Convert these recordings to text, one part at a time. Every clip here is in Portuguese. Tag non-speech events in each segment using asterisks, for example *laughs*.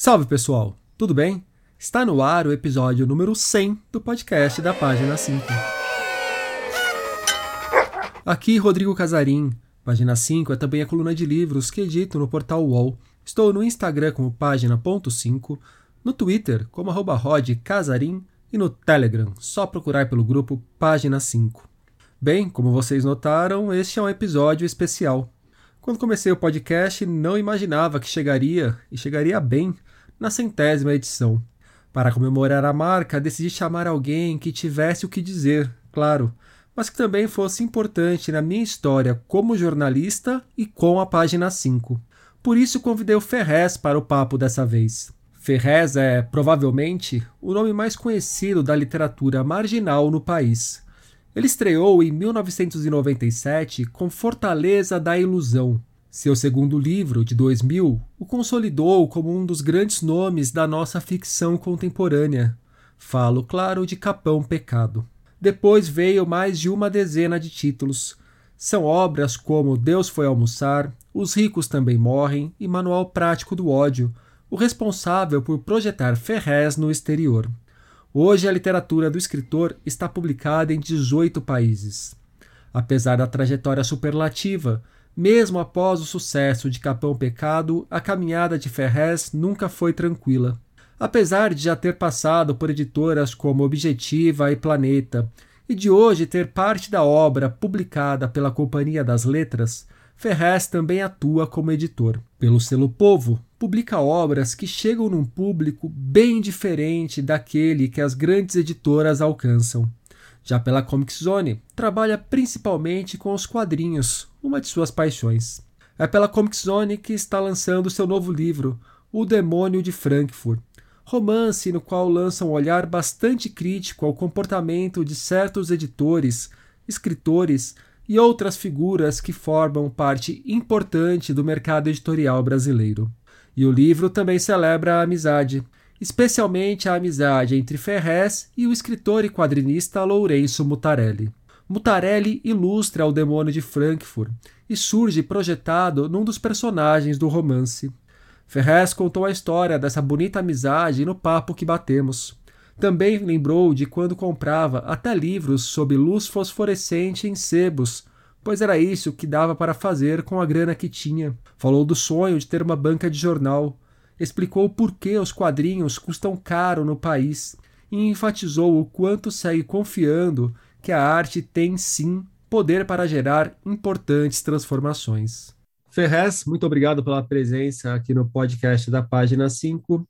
Salve pessoal, tudo bem? Está no ar o episódio número 100 do podcast da página 5. Aqui Rodrigo Casarim. Página 5 é também a coluna de livros que edito no portal UOL. Estou no Instagram como página.5, no Twitter como arroba rodcasarim e no Telegram, só procurar pelo grupo Página 5. Bem, como vocês notaram, este é um episódio especial. Quando comecei o podcast, não imaginava que chegaria, e chegaria bem, na centésima edição. Para comemorar a marca, decidi chamar alguém que tivesse o que dizer, claro, mas que também fosse importante na minha história como jornalista e com a página 5. Por isso convidei o Ferrez para o papo dessa vez. Ferrez é, provavelmente, o nome mais conhecido da literatura marginal no país. Ele estreou em 1997 com Fortaleza da Ilusão. Seu segundo livro, de 2000, o consolidou como um dos grandes nomes da nossa ficção contemporânea. Falo, claro, de Capão Pecado. Depois veio mais de uma dezena de títulos. São obras como Deus foi almoçar, Os ricos também morrem e Manual Prático do Ódio, o responsável por projetar Ferrez no exterior. Hoje, a literatura do escritor está publicada em 18 países. Apesar da trajetória superlativa, mesmo após o sucesso de Capão Pecado, a caminhada de Ferrez nunca foi tranquila. Apesar de já ter passado por editoras como Objetiva e Planeta, e de hoje ter parte da obra publicada pela Companhia das Letras, Ferrez também atua como editor. Pelo selo Povo, publica obras que chegam num público bem diferente daquele que as grandes editoras alcançam. Já pela Comic Zone, trabalha principalmente com os quadrinhos, uma de suas paixões. É pela Comic Zone que está lançando seu novo livro, O Demônio de Frankfurt, romance no qual lança um olhar bastante crítico ao comportamento de certos editores, escritores e outras figuras que formam parte importante do mercado editorial brasileiro. E o livro também celebra a amizade, especialmente a amizade entre Ferrez e o escritor e quadrinista Lourenço Mutarelli. Mutarelli ilustra o demônio de Frankfurt e surge projetado num dos personagens do romance. Ferrez contou a história dessa bonita amizade no papo que batemos. Também lembrou de quando comprava até livros sob luz fosforescente em sebos pois era isso que dava para fazer com a grana que tinha. Falou do sonho de ter uma banca de jornal, explicou o porquê os quadrinhos custam caro no país e enfatizou o quanto segue confiando que a arte tem sim poder para gerar importantes transformações. Ferrez, muito obrigado pela presença aqui no podcast da página 5.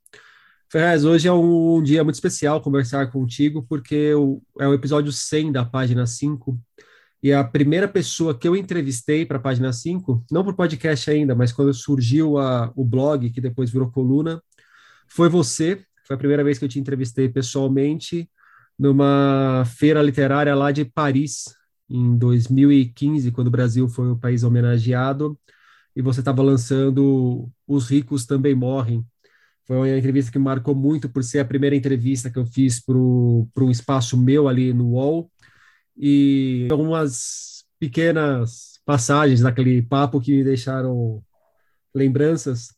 Ferrez, hoje é um dia muito especial conversar contigo, porque é o episódio 100 da página 5 e a primeira pessoa que eu entrevistei para a página 5, não por podcast ainda, mas quando surgiu a, o blog, que depois virou coluna, foi você. Foi a primeira vez que eu te entrevistei pessoalmente numa feira literária lá de Paris, em 2015, quando o Brasil foi o país homenageado, e você estava lançando Os Ricos Também Morrem. Foi uma entrevista que marcou muito por ser a primeira entrevista que eu fiz para um espaço meu ali no UOL, e algumas pequenas passagens daquele papo que me deixaram lembranças.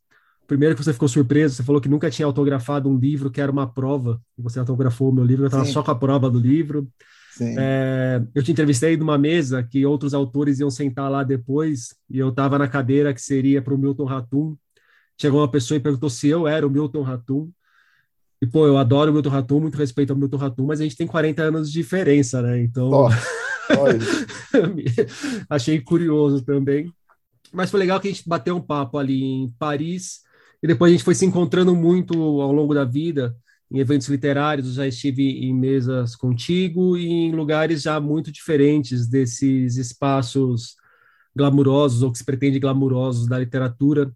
Primeiro que você ficou surpreso, você falou que nunca tinha autografado um livro que era uma prova, você autografou o meu livro, eu estava só com a prova do livro. É, eu te entrevistei numa mesa que outros autores iam sentar lá depois, e eu estava na cadeira que seria para o Milton Ratum. Chegou uma pessoa e perguntou se eu era o Milton Ratum. E, pô, eu adoro o Milton Ratum, muito respeito ao Milton Ratum, mas a gente tem 40 anos de diferença, né? Então. Oh, *laughs* achei curioso também. Mas foi legal que a gente bateu um papo ali em Paris, e depois a gente foi se encontrando muito ao longo da vida, em eventos literários. Eu já estive em mesas contigo e em lugares já muito diferentes desses espaços glamurosos, ou que se pretende glamurosos da literatura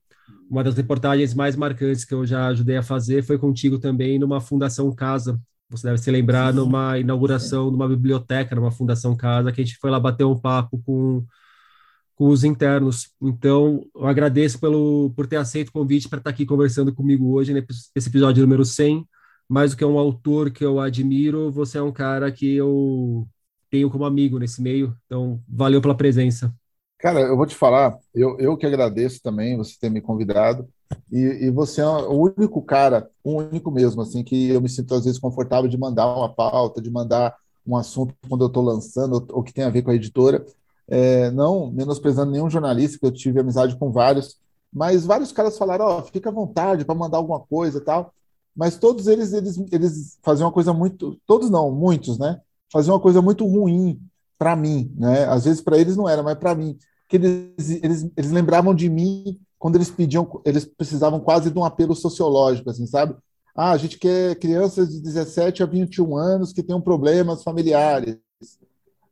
uma das reportagens mais marcantes que eu já ajudei a fazer foi contigo também numa Fundação Casa. Você deve se lembrar Sim. numa inauguração de uma biblioteca, numa Fundação Casa, que a gente foi lá bater um papo com, com os internos. Então, eu agradeço pelo, por ter aceito o convite para estar aqui conversando comigo hoje, nesse episódio número 100. Mais do que um autor que eu admiro, você é um cara que eu tenho como amigo nesse meio. Então, valeu pela presença. Cara, eu vou te falar, eu, eu que agradeço também você ter me convidado. E, e você é o único cara, o único mesmo, assim, que eu me sinto às vezes confortável de mandar uma pauta, de mandar um assunto quando eu estou lançando, ou que tem a ver com a editora. É, não menosprezando nenhum jornalista, que eu tive amizade com vários, mas vários caras falaram: Ó, oh, fica à vontade para mandar alguma coisa tal. Mas todos eles, eles, eles faziam uma coisa muito. Todos não, muitos, né? Faziam uma coisa muito ruim para mim, né? Às vezes para eles não era, mas para mim. Que eles, eles, eles lembravam de mim quando eles pediam, eles precisavam quase de um apelo sociológico, assim, sabe? Ah, a gente quer crianças de 17 a 21 anos que tenham problemas familiares.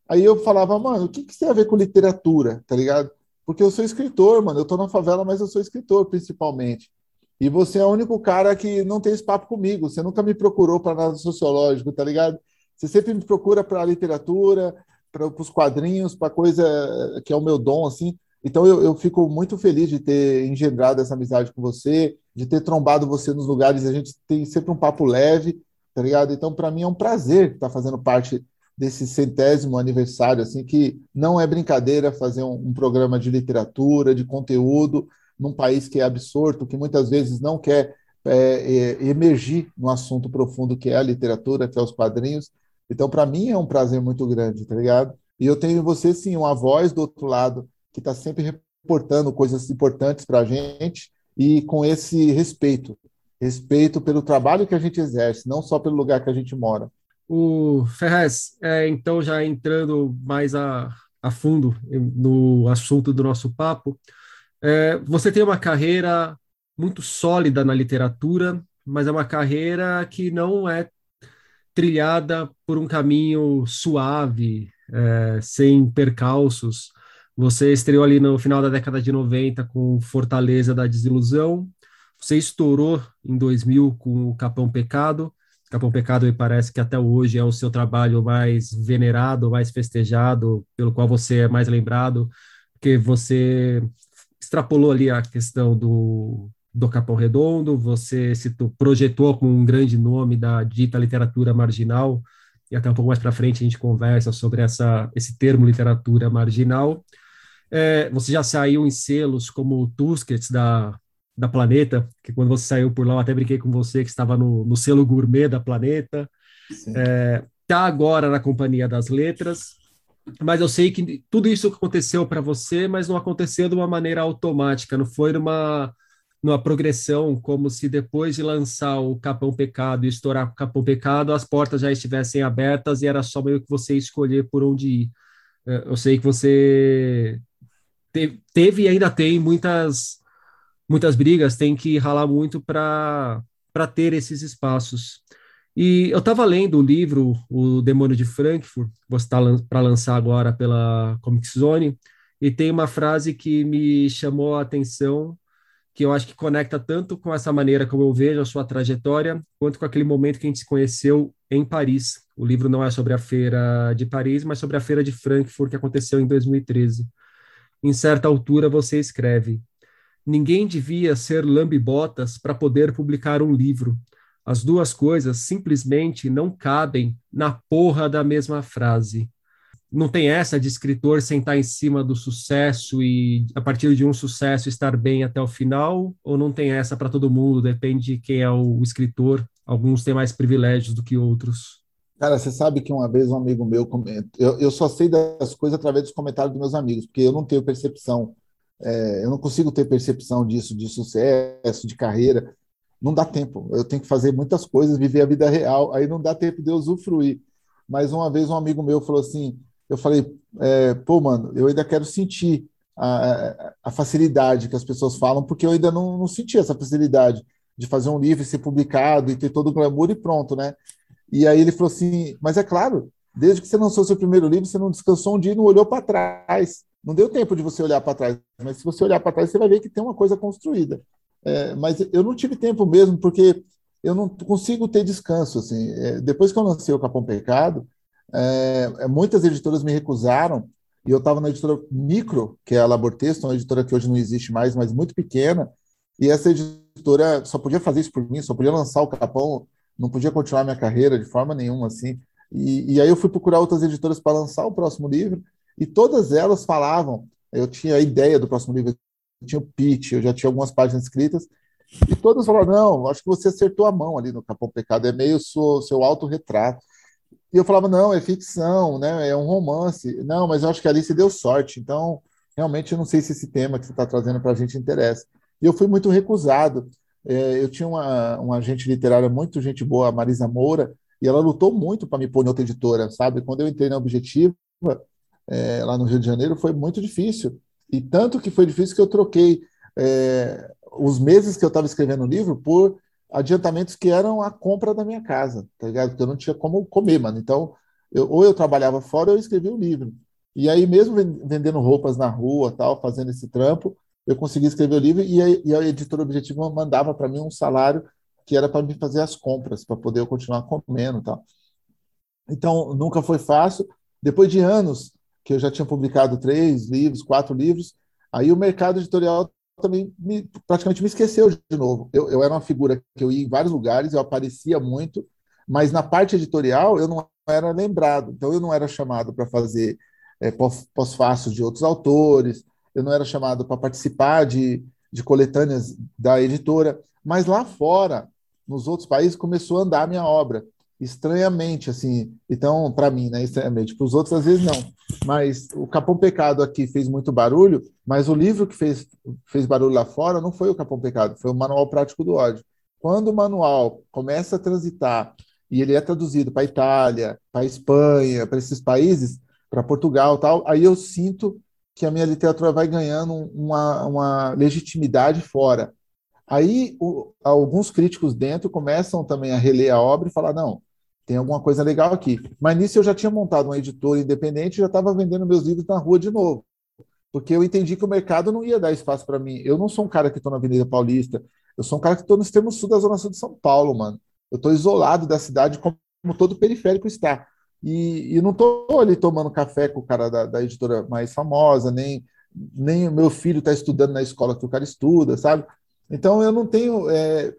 Aí eu falava, mano, o que, que tem a ver com literatura, tá ligado? Porque eu sou escritor, mano, eu tô na favela, mas eu sou escritor principalmente. E você é o único cara que não tem esse papo comigo. Você nunca me procurou para nada sociológico, tá ligado? Você sempre me procura para literatura, para os quadrinhos, para coisa que é o meu dom, assim. Então eu, eu fico muito feliz de ter engendrado essa amizade com você, de ter trombado você nos lugares. A gente tem sempre um papo leve, tá ligado? Então para mim é um prazer estar fazendo parte desse centésimo aniversário, assim, que não é brincadeira fazer um, um programa de literatura, de conteúdo, num país que é absorto, que muitas vezes não quer é, é, emergir no assunto profundo que é a literatura, que é os quadrinhos. Então, para mim, é um prazer muito grande, tá ligado? E eu tenho você, sim, uma voz do outro lado que está sempre reportando coisas importantes para a gente e com esse respeito respeito pelo trabalho que a gente exerce, não só pelo lugar que a gente mora. O Ferrez, é, então já entrando mais a, a fundo no assunto do nosso papo, é, você tem uma carreira muito sólida na literatura, mas é uma carreira que não é trilhada por um caminho suave, é, sem percalços. Você estreou ali no final da década de 90 com Fortaleza da Desilusão, você estourou em 2000 com o Capão Pecado. Capão Pecado me parece que até hoje é o seu trabalho mais venerado, mais festejado, pelo qual você é mais lembrado, porque você extrapolou ali a questão do, do Capão Redondo, você se projetou como um grande nome da dita literatura marginal, e até um pouco mais para frente a gente conversa sobre essa, esse termo literatura marginal. É, você já saiu em selos como Tusquets da, da Planeta, que quando você saiu por lá, eu até brinquei com você que estava no, no selo gourmet da Planeta. Está é, tá agora na Companhia das Letras, mas eu sei que tudo isso aconteceu para você, mas não aconteceu de uma maneira automática, não foi numa, numa progressão como se depois de lançar o Capão Pecado e estourar o Capão Pecado, as portas já estivessem abertas e era só meio que você escolher por onde ir. É, eu sei que você teve e ainda tem muitas muitas brigas, tem que ralar muito para ter esses espaços. E eu estava lendo o livro O Demônio de Frankfurt, vou estar para lançar agora pela Comic Zone, e tem uma frase que me chamou a atenção, que eu acho que conecta tanto com essa maneira como eu vejo a sua trajetória, quanto com aquele momento que a gente se conheceu em Paris. O livro não é sobre a feira de Paris, mas sobre a feira de Frankfurt que aconteceu em 2013. Em certa altura você escreve: Ninguém devia ser lambibotas para poder publicar um livro. As duas coisas simplesmente não cabem na porra da mesma frase. Não tem essa de escritor sentar em cima do sucesso e, a partir de um sucesso, estar bem até o final? Ou não tem essa para todo mundo? Depende de quem é o escritor. Alguns têm mais privilégios do que outros. Cara, você sabe que uma vez um amigo meu comenta. Eu, eu só sei das coisas através dos comentários dos meus amigos, porque eu não tenho percepção. É, eu não consigo ter percepção disso, de sucesso, de carreira não dá tempo. Eu tenho que fazer muitas coisas, viver a vida real, aí não dá tempo de eu usufruir. Mas uma vez um amigo meu falou assim, eu falei, é, pô, mano, eu ainda quero sentir a, a, facilidade que as pessoas falam, porque eu ainda não, não senti essa facilidade de fazer um livro e ser publicado e ter todo o glamour e pronto, né? E aí ele falou assim, mas é claro, desde que você lançou seu primeiro livro, você não descansou um dia e não olhou para trás. Não deu tempo de você olhar para trás, mas se você olhar para trás, você vai ver que tem uma coisa construída. É, mas eu não tive tempo mesmo, porque eu não consigo ter descanso. Assim. É, depois que eu lancei o Capão Pecado, é, é muitas editoras me recusaram, e eu estava na editora Micro, que é a Labor Texto, uma editora que hoje não existe mais, mas muito pequena, e essa editora só podia fazer isso por mim, só podia lançar o Capão, não podia continuar minha carreira de forma nenhuma, assim. E, e aí eu fui procurar outras editoras para lançar o próximo livro, e todas elas falavam Eu tinha a ideia do próximo livro, eu tinha o pitch, eu já tinha algumas páginas escritas, e todos falaram, não, acho que você acertou a mão ali no Capão Pecado, é meio seu, seu autorretrato. E eu falava, não, é ficção, né? é um romance. Não, mas eu acho que ali você deu sorte, então realmente eu não sei se esse tema que você está trazendo para a gente interessa. E eu fui muito recusado. É, eu tinha uma, uma agente literária muito gente boa, a Marisa Moura, e ela lutou muito para me pôr em outra editora, sabe? Quando eu entrei na Objetiva, é, lá no Rio de Janeiro, foi muito difícil. E tanto que foi difícil que eu troquei é, os meses que eu estava escrevendo o livro por adiantamentos que eram a compra da minha casa, tá ligado? Porque eu não tinha como comer, mano. Então, eu, ou eu trabalhava fora ou eu escrevia o livro. E aí, mesmo vendendo roupas na rua, tal, fazendo esse trampo, eu consegui escrever o livro e a, e a editora Objetivo mandava para mim um salário que era para me fazer as compras, para poder eu continuar comendo, tal. Então, nunca foi fácil. Depois de anos que eu já tinha publicado três livros, quatro livros, aí o mercado editorial também me, praticamente me esqueceu de novo. Eu, eu era uma figura que eu ia em vários lugares, eu aparecia muito, mas na parte editorial eu não era lembrado. Então eu não era chamado para fazer é, pós-fácios de outros autores, eu não era chamado para participar de, de coletâneas da editora, mas lá fora, nos outros países, começou a andar a minha obra estranhamente, assim. Então, para mim, né, estranhamente. Para os outros, às vezes, não. Mas o Capão Pecado aqui fez muito barulho, mas o livro que fez, fez barulho lá fora não foi o Capão Pecado, foi o Manual Prático do Ódio. Quando o manual começa a transitar e ele é traduzido para Itália, para Espanha, para esses países, para Portugal tal, aí eu sinto que a minha literatura vai ganhando uma, uma legitimidade fora. Aí o, alguns críticos dentro começam também a reler a obra e falar, não, tem alguma coisa legal aqui. Mas nisso eu já tinha montado uma editora independente e já estava vendendo meus livros na rua de novo. Porque eu entendi que o mercado não ia dar espaço para mim. Eu não sou um cara que estou na Avenida Paulista, eu sou um cara que estou no extremo sul da Zona Sul de São Paulo, mano. Eu estou isolado da cidade como todo periférico está. E, e não estou ali tomando café com o cara da, da editora mais famosa, nem, nem o meu filho está estudando na escola que o cara estuda, sabe? Então eu não tenho é,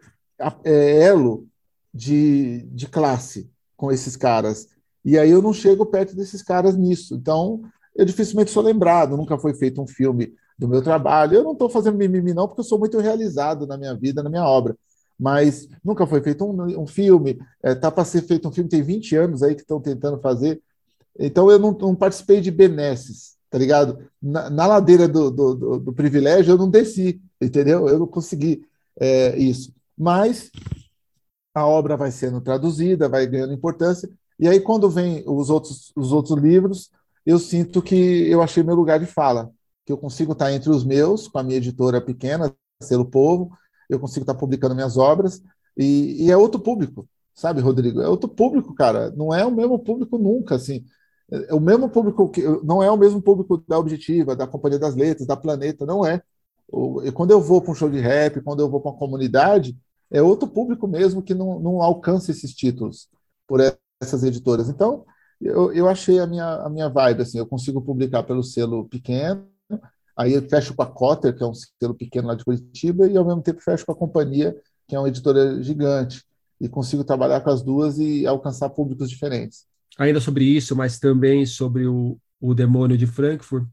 é, elo de, de classe com esses caras. E aí eu não chego perto desses caras nisso. Então, eu dificilmente sou lembrado, nunca foi feito um filme do meu trabalho. Eu não estou fazendo mimimi, não, porque eu sou muito realizado na minha vida, na minha obra. Mas nunca foi feito um, um filme, está é, tá para ser feito um filme, tem 20 anos aí que estão tentando fazer. Então eu não, não, participei de benesses, tá ligado? Na, na ladeira do, do, do, do, privilégio eu não desci, entendeu? Eu não consegui é, isso. Mas a obra vai sendo traduzida, vai ganhando importância, e aí quando vem os outros, os outros livros, eu sinto que eu achei meu lugar de fala, que eu consigo estar entre os meus, com a minha editora pequena, Selo Povo, eu consigo estar publicando minhas obras, e, e é outro público, sabe, Rodrigo? É outro público, cara, não é o mesmo público nunca, assim, é o mesmo público que não é o mesmo público da Objetiva, da Companhia das Letras, da Planeta, não é. Quando eu vou para um show de rap, quando eu vou para uma comunidade, é outro público mesmo que não, não alcança esses títulos por essas editoras. Então, eu, eu achei a minha, a minha vibe, assim, eu consigo publicar pelo selo pequeno, aí eu fecho com a Cotter, que é um selo pequeno lá de Curitiba, e ao mesmo tempo fecho com a companhia, que é uma editora gigante, e consigo trabalhar com as duas e alcançar públicos diferentes. Ainda sobre isso, mas também sobre o, o Demônio de Frankfurt,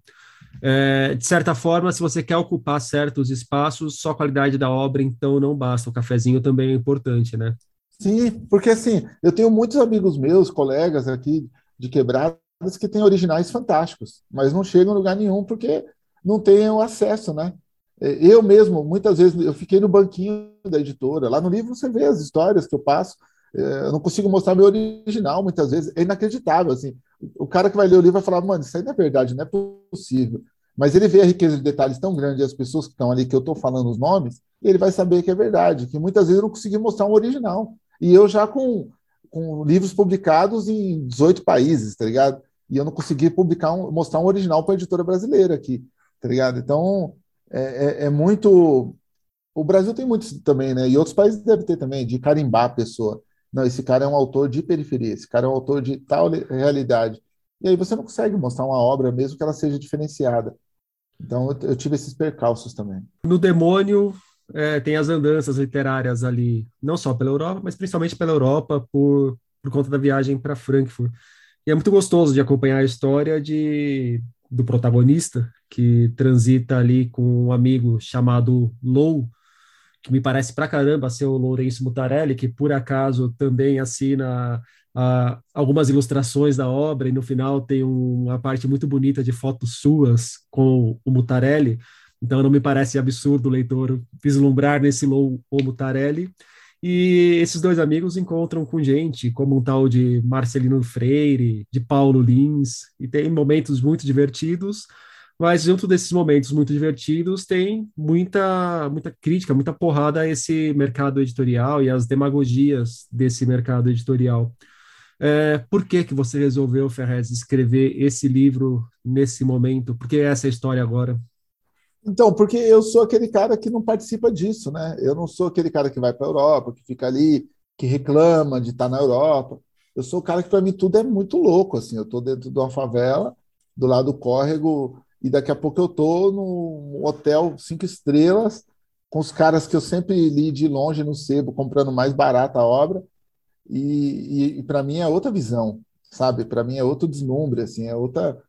é, de certa forma, se você quer ocupar certos espaços, só a qualidade da obra, então não basta. O cafezinho também é importante, né? Sim, porque assim, eu tenho muitos amigos meus, colegas aqui de quebradas, que têm originais fantásticos, mas não chegam em lugar nenhum porque não têm o acesso, né? É, eu mesmo, muitas vezes, eu fiquei no banquinho da editora. Lá no livro você vê as histórias que eu passo. É, eu não consigo mostrar meu original muitas vezes. É inacreditável, assim. O cara que vai ler o livro vai falar, mano, isso aí não é verdade, não é possível. Mas ele vê a riqueza de detalhes tão grande, as pessoas que estão ali, que eu estou falando os nomes, e ele vai saber que é verdade, que muitas vezes eu não consegui mostrar um original. E eu já com, com livros publicados em 18 países, tá ligado? E eu não consegui publicar um, mostrar um original para a editora brasileira aqui, tá ligado? Então, é, é, é, muito. O Brasil tem muitos também, né? E outros países devem ter também, de carimbar a pessoa. Não, esse cara é um autor de periferia, esse cara é um autor de tal realidade. E aí você não consegue mostrar uma obra, mesmo que ela seja diferenciada. Então eu, tive esses percalços também. No Demônio é, tem as andanças literárias ali, não só pela Europa, mas principalmente pela Europa, por, por conta da viagem para Frankfurt. E é muito gostoso de acompanhar a história de, do protagonista, que transita ali com um amigo chamado Lou, que me parece pra caramba ser o Lourenço Mutarelli, que por acaso também assina uh, algumas ilustrações da obra, e no final tem um, uma parte muito bonita de fotos suas com o Mutarelli. Então não me parece absurdo o leitor vislumbrar nesse Lou o Mutarelli. E esses dois amigos encontram com gente como um tal de Marcelino Freire, de Paulo Lins, e tem momentos muito divertidos, mas junto desses momentos muito divertidos tem muita muita crítica, muita porrada a esse mercado editorial e as demagogias desse mercado editorial. É, por que que você resolveu, Ferrez, escrever esse livro nesse momento? Por que essa história agora? Então, porque eu sou aquele cara que não participa disso, né? Eu não sou aquele cara que vai para a Europa, que fica ali, que reclama de estar tá na Europa. Eu sou o cara que, para mim, tudo é muito louco. Assim, eu estou dentro de uma favela, do lado do córrego, e daqui a pouco eu estou num hotel cinco estrelas, com os caras que eu sempre li de longe no sebo, comprando mais barata a obra. E, e, e para mim é outra visão, sabe? Para mim é outro deslumbre, assim, é outra,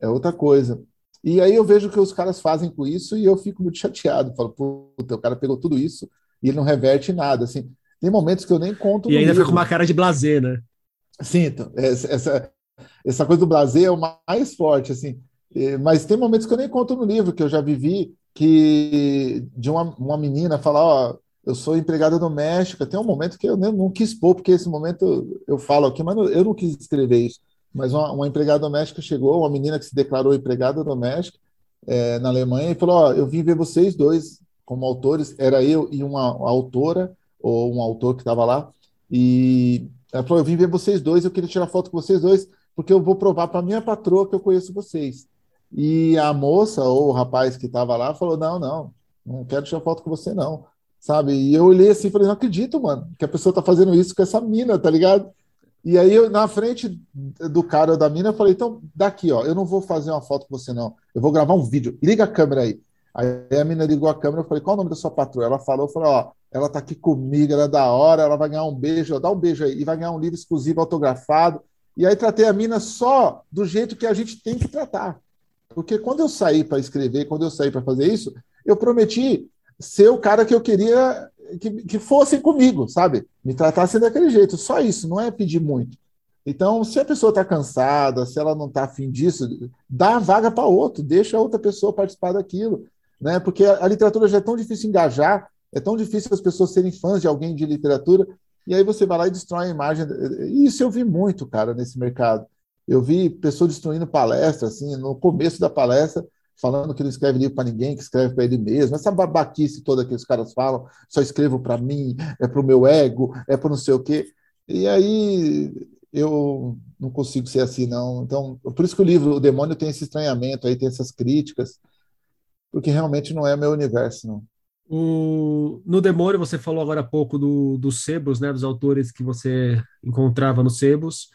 é outra coisa. E aí eu vejo o que os caras fazem com isso e eu fico muito chateado. Falo, puta, o cara pegou tudo isso e ele não reverte nada. Assim, tem momentos que eu nem conto. E ainda livro. fica com uma cara de blazer, né? Sim, então, essa, essa coisa do blazer é o mais forte, assim. Mas tem momentos que eu nem conto no livro, que eu já vivi, que de uma, uma menina falar, ó, eu sou empregada doméstica. Tem um momento que eu não quis pôr, porque esse momento eu falo aqui, mas eu não quis escrever isso mas uma, uma, empregada doméstica chegou, uma menina que se declarou empregada doméstica é, na Alemanha, e falou: Ó, eu vim ver vocês dois como autores, era eu e uma autora, ou um autor que estava lá, e ela falou: Eu vim ver vocês dois, eu queria tirar foto com vocês dois, porque eu vou provar para minha patroa que eu conheço vocês. E a moça, ou o rapaz que estava lá, falou: Não, não, não quero tirar foto com você, não. Sabe? E eu olhei assim e falei: Não acredito, mano, que a pessoa está fazendo isso com essa mina, tá ligado? E aí, eu, na frente do cara ou da mina, eu falei: então, daqui, ó, eu não vou fazer uma foto com você, não. Eu vou gravar um vídeo. Liga a câmera aí. Aí a mina ligou a câmera, eu falei: qual o nome da sua patroa? Ela falou: falei, ó, ela tá aqui comigo, ela é da hora, ela vai ganhar um beijo, dá um beijo aí, e vai ganhar um livro exclusivo autografado. E aí tratei a mina só do jeito que a gente tem que tratar. Porque quando eu saí para escrever, quando eu saí para fazer isso, eu prometi ser o cara que eu queria que, que fossem comigo, sabe? Me tratassem daquele jeito. Só isso, não é pedir muito. Então, se a pessoa está cansada, se ela não está afim disso, dá a vaga para outro, deixa a outra pessoa participar daquilo. Né? Porque a, a literatura já é tão difícil engajar, é tão difícil as pessoas serem fãs de alguém de literatura, e aí você vai lá e destrói a imagem. Isso eu vi muito, cara, nesse mercado. Eu vi pessoas destruindo palestras, assim, no começo da palestra, falando que não escreve livro para ninguém, que escreve para ele mesmo. Essa babaquice toda que os caras falam, só escrevo para mim, é para o meu ego, é para não sei o quê. E aí eu não consigo ser assim, não. Então, por isso que o livro O Demônio tem esse estranhamento, aí tem essas críticas, porque realmente não é meu universo, não. O, no Demônio, você falou agora há pouco do, dos sebos, né, dos autores que você encontrava nos sebos.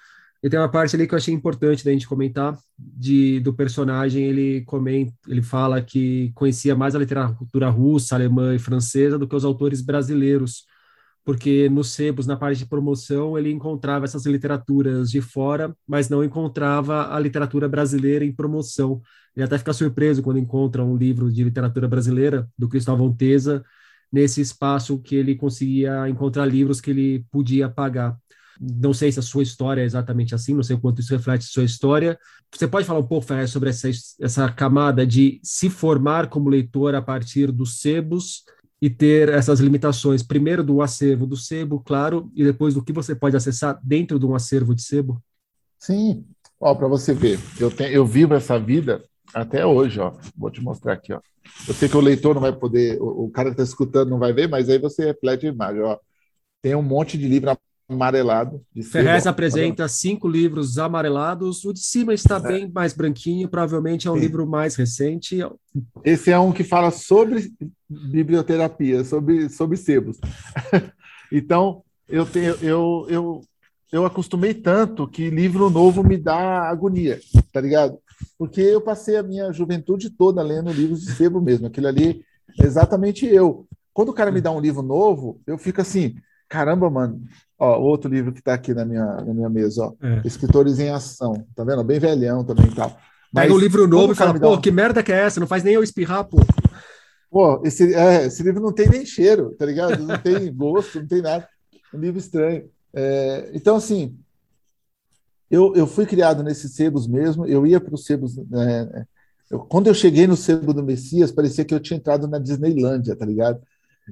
E tem uma parte ali que eu achei importante da gente comentar, de, do personagem, ele comenta, ele fala que conhecia mais a literatura russa, alemã e francesa do que os autores brasileiros, porque nos sebos, na parte de promoção, ele encontrava essas literaturas de fora, mas não encontrava a literatura brasileira em promoção. Ele até fica surpreso quando encontra um livro de literatura brasileira, do Cristóvão Teza, nesse espaço que ele conseguia encontrar livros que ele podia pagar. Não sei se a sua história é exatamente assim, não sei o quanto isso reflete a sua história. Você pode falar um pouco, Ferrer, sobre essa, essa camada de se formar como leitor a partir dos sebos e ter essas limitações, primeiro do acervo do sebo, claro, e depois do que você pode acessar dentro de um acervo de sebo? Sim, ó, para você ver, eu, tenho, eu vivo essa vida até hoje, ó. Vou te mostrar aqui, ó. Eu sei que o leitor não vai poder, o, o cara que está escutando não vai ver, mas aí você reflete a imagem, ó. Tem um monte de livro amarelado. Ferrez apresenta cinco livros amarelados. O de cima está é. bem mais branquinho, provavelmente é um Sim. livro mais recente. Esse é um que fala sobre biblioterapia, sobre, sobre sebos. *laughs* então, eu, tenho, eu, eu, eu acostumei tanto que livro novo me dá agonia, tá ligado? Porque eu passei a minha juventude toda lendo livros de sebo mesmo. Aquilo ali é exatamente eu. Quando o cara me dá um livro novo, eu fico assim, caramba, mano, Ó, outro livro que está aqui na minha, na minha mesa, ó. É. Escritores em Ação. Tá vendo? Bem velhão também tal. Mas, Pega um livro novo e fala, pô, que merda que é essa? Não faz nem eu espirrar, pô. Pô, esse, é, esse livro não tem nem cheiro, tá ligado? Não tem *laughs* gosto, não tem nada. Um livro estranho. É, então, assim, eu, eu fui criado nesses sebos mesmo, eu ia para os sebos. Né, eu, quando eu cheguei no sebo do Messias, parecia que eu tinha entrado na Disneylândia, tá ligado?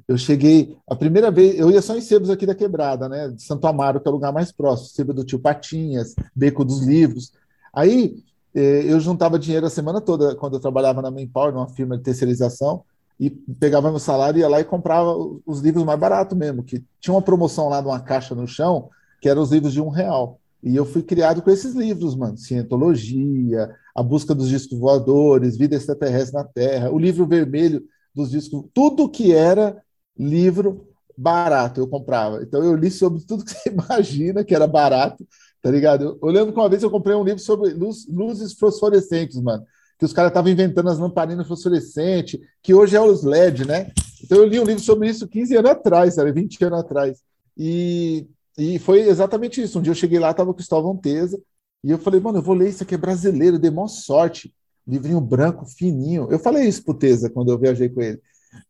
Eu cheguei, a primeira vez, eu ia só em sebos aqui da Quebrada, né? De Santo Amaro, que é o lugar mais próximo, sebo do Tio Patinhas, Beco dos Livros. Aí eh, eu juntava dinheiro a semana toda, quando eu trabalhava na Manpower, numa firma de terceirização, e pegava meu salário, ia lá e comprava os livros mais baratos mesmo, que tinha uma promoção lá numa caixa no chão, que eram os livros de um real. E eu fui criado com esses livros, mano. Cientologia, A Busca dos Discos Voadores, Vida Extraterrestre na Terra, o livro vermelho dos discos, tudo que era livro barato eu comprava. Então eu li sobre tudo que você *laughs* imagina que era barato, tá ligado? Eu, lembro que uma vez eu comprei um livro sobre luz, luzes fosforescentes, mano. Que os caras estavam inventando as lamparinas fosforescentes, que hoje é os LED, né? Então eu li um livro sobre isso 15 anos atrás, sabe? 20 anos atrás. E, e foi exatamente isso. Um dia eu cheguei lá, tava com o Cristóvão Teza, e eu falei, mano, eu vou ler isso aqui, é brasileiro, dei maior sorte livrinho branco, fininho. Eu falei isso pro Teza quando eu viajei com ele.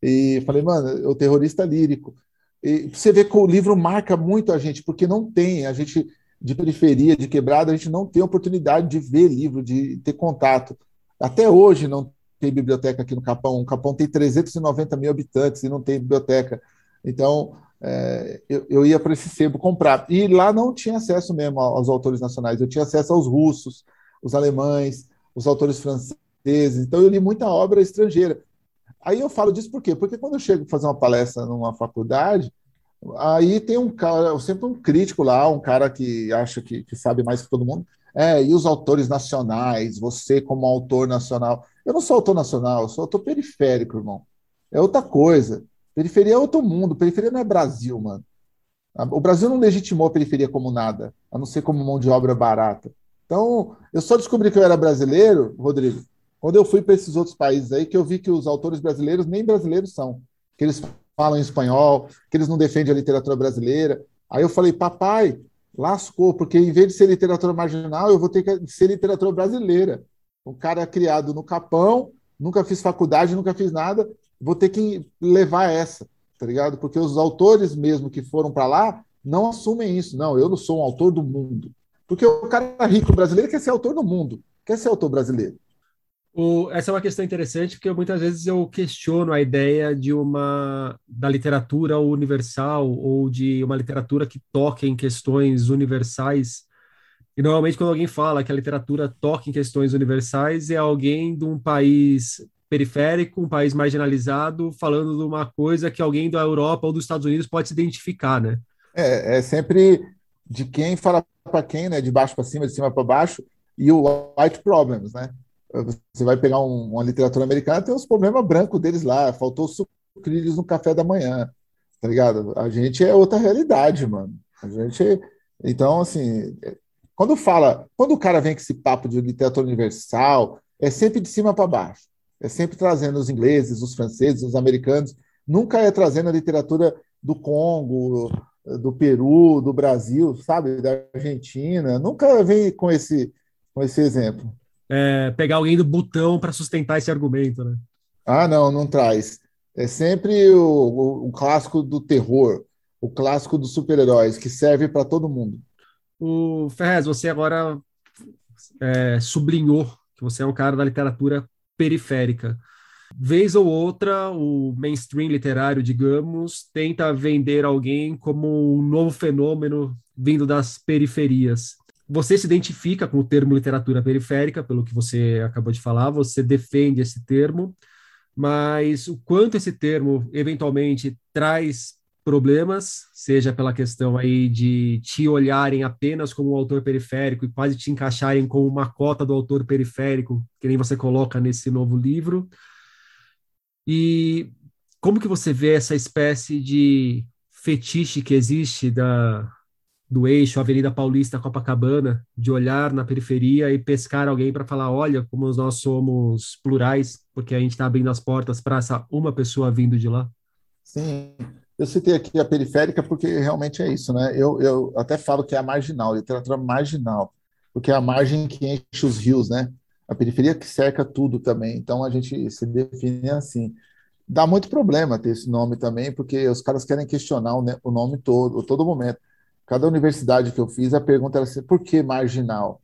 E falei, mano, o terrorista lírico. E você vê que o livro marca muito a gente, porque não tem, a gente de periferia, de quebrada, a gente não tem oportunidade de ver livro, de ter contato. Até hoje não tem biblioteca aqui no Capão. O Capão tem 390 mil habitantes e não tem biblioteca. Então, é, eu, eu, ia para esse sebo comprar. E lá não tinha acesso mesmo aos autores nacionais, eu tinha acesso aos russos, os alemães, os autores franceses. Então, eu li muita obra estrangeira. Aí eu falo disso por quê? Porque quando eu chego fazer uma palestra numa faculdade, aí tem um cara, sempre um crítico lá, um cara que acha que, que sabe mais que todo mundo. É, e os autores nacionais, você como autor nacional. Eu não sou autor nacional, eu sou autor periférico, irmão. É outra coisa. Periferia é outro mundo. Periferia não é Brasil, mano. O Brasil não legitimou a periferia como nada, a não ser como mão de obra barata. Então, eu só descobri que eu era brasileiro, Rodrigo, quando eu fui para esses outros países aí, que eu vi que os autores brasileiros nem brasileiros são, que eles falam espanhol, que eles não defendem a literatura brasileira. Aí eu falei, papai, lascou, porque em vez de ser literatura marginal, eu vou ter que ser literatura brasileira. Um cara criado no Capão, nunca fiz faculdade, nunca fiz nada, vou ter que levar essa, tá ligado? Porque os autores mesmo que foram para lá não assumem isso. Não, eu não sou um autor do mundo. Porque o cara rico brasileiro quer ser autor do mundo, quer ser autor brasileiro. O, essa é uma questão interessante porque muitas vezes eu questiono a ideia de uma da literatura universal ou de uma literatura que toque em questões universais. E normalmente quando alguém fala que a literatura toca em questões universais é alguém de um país periférico, um país marginalizado, falando de uma coisa que alguém da Europa ou dos Estados Unidos pode se identificar, né? É, é sempre de quem fala para quem, né? De baixo para cima, de cima para baixo, e o white problems, né? Você vai pegar um, uma literatura americana, tem os problemas brancos deles lá, faltou sucrilhos no café da manhã, tá ligado? A gente é outra realidade, mano. A gente, então, assim, quando fala, quando o cara vem com esse papo de literatura universal, é sempre de cima para baixo. É sempre trazendo os ingleses, os franceses, os americanos, nunca é trazendo a literatura do Congo, do Peru, do Brasil, sabe, da Argentina, nunca vem com esse, com esse exemplo. É, pegar alguém do botão para sustentar esse argumento, né? Ah, não, não traz. É sempre o, o, o clássico do terror, o clássico dos super-heróis, que serve para todo mundo. O Ferrez, você agora é, sublinhou que você é um cara da literatura periférica. Vez ou outra, o mainstream literário, digamos, tenta vender alguém como um novo fenômeno vindo das periferias. Você se identifica com o termo literatura periférica, pelo que você acabou de falar, você defende esse termo, mas o quanto esse termo eventualmente traz problemas, seja pela questão aí de te olharem apenas como um autor periférico e quase te encaixarem como uma cota do autor periférico, que nem você coloca nesse novo livro, e como que você vê essa espécie de fetiche que existe da, do eixo Avenida Paulista Copacabana, de olhar na periferia e pescar alguém para falar, olha como nós somos plurais, porque a gente está abrindo as portas para essa uma pessoa vindo de lá? Sim, eu citei aqui a periférica porque realmente é isso, né? Eu, eu até falo que é a marginal, literatura marginal, porque é a margem que enche os rios, né? A periferia que cerca tudo também. Então a gente se define assim. Dá muito problema ter esse nome também, porque os caras querem questionar o nome todo, todo momento. Cada universidade que eu fiz, a pergunta era assim: por que marginal?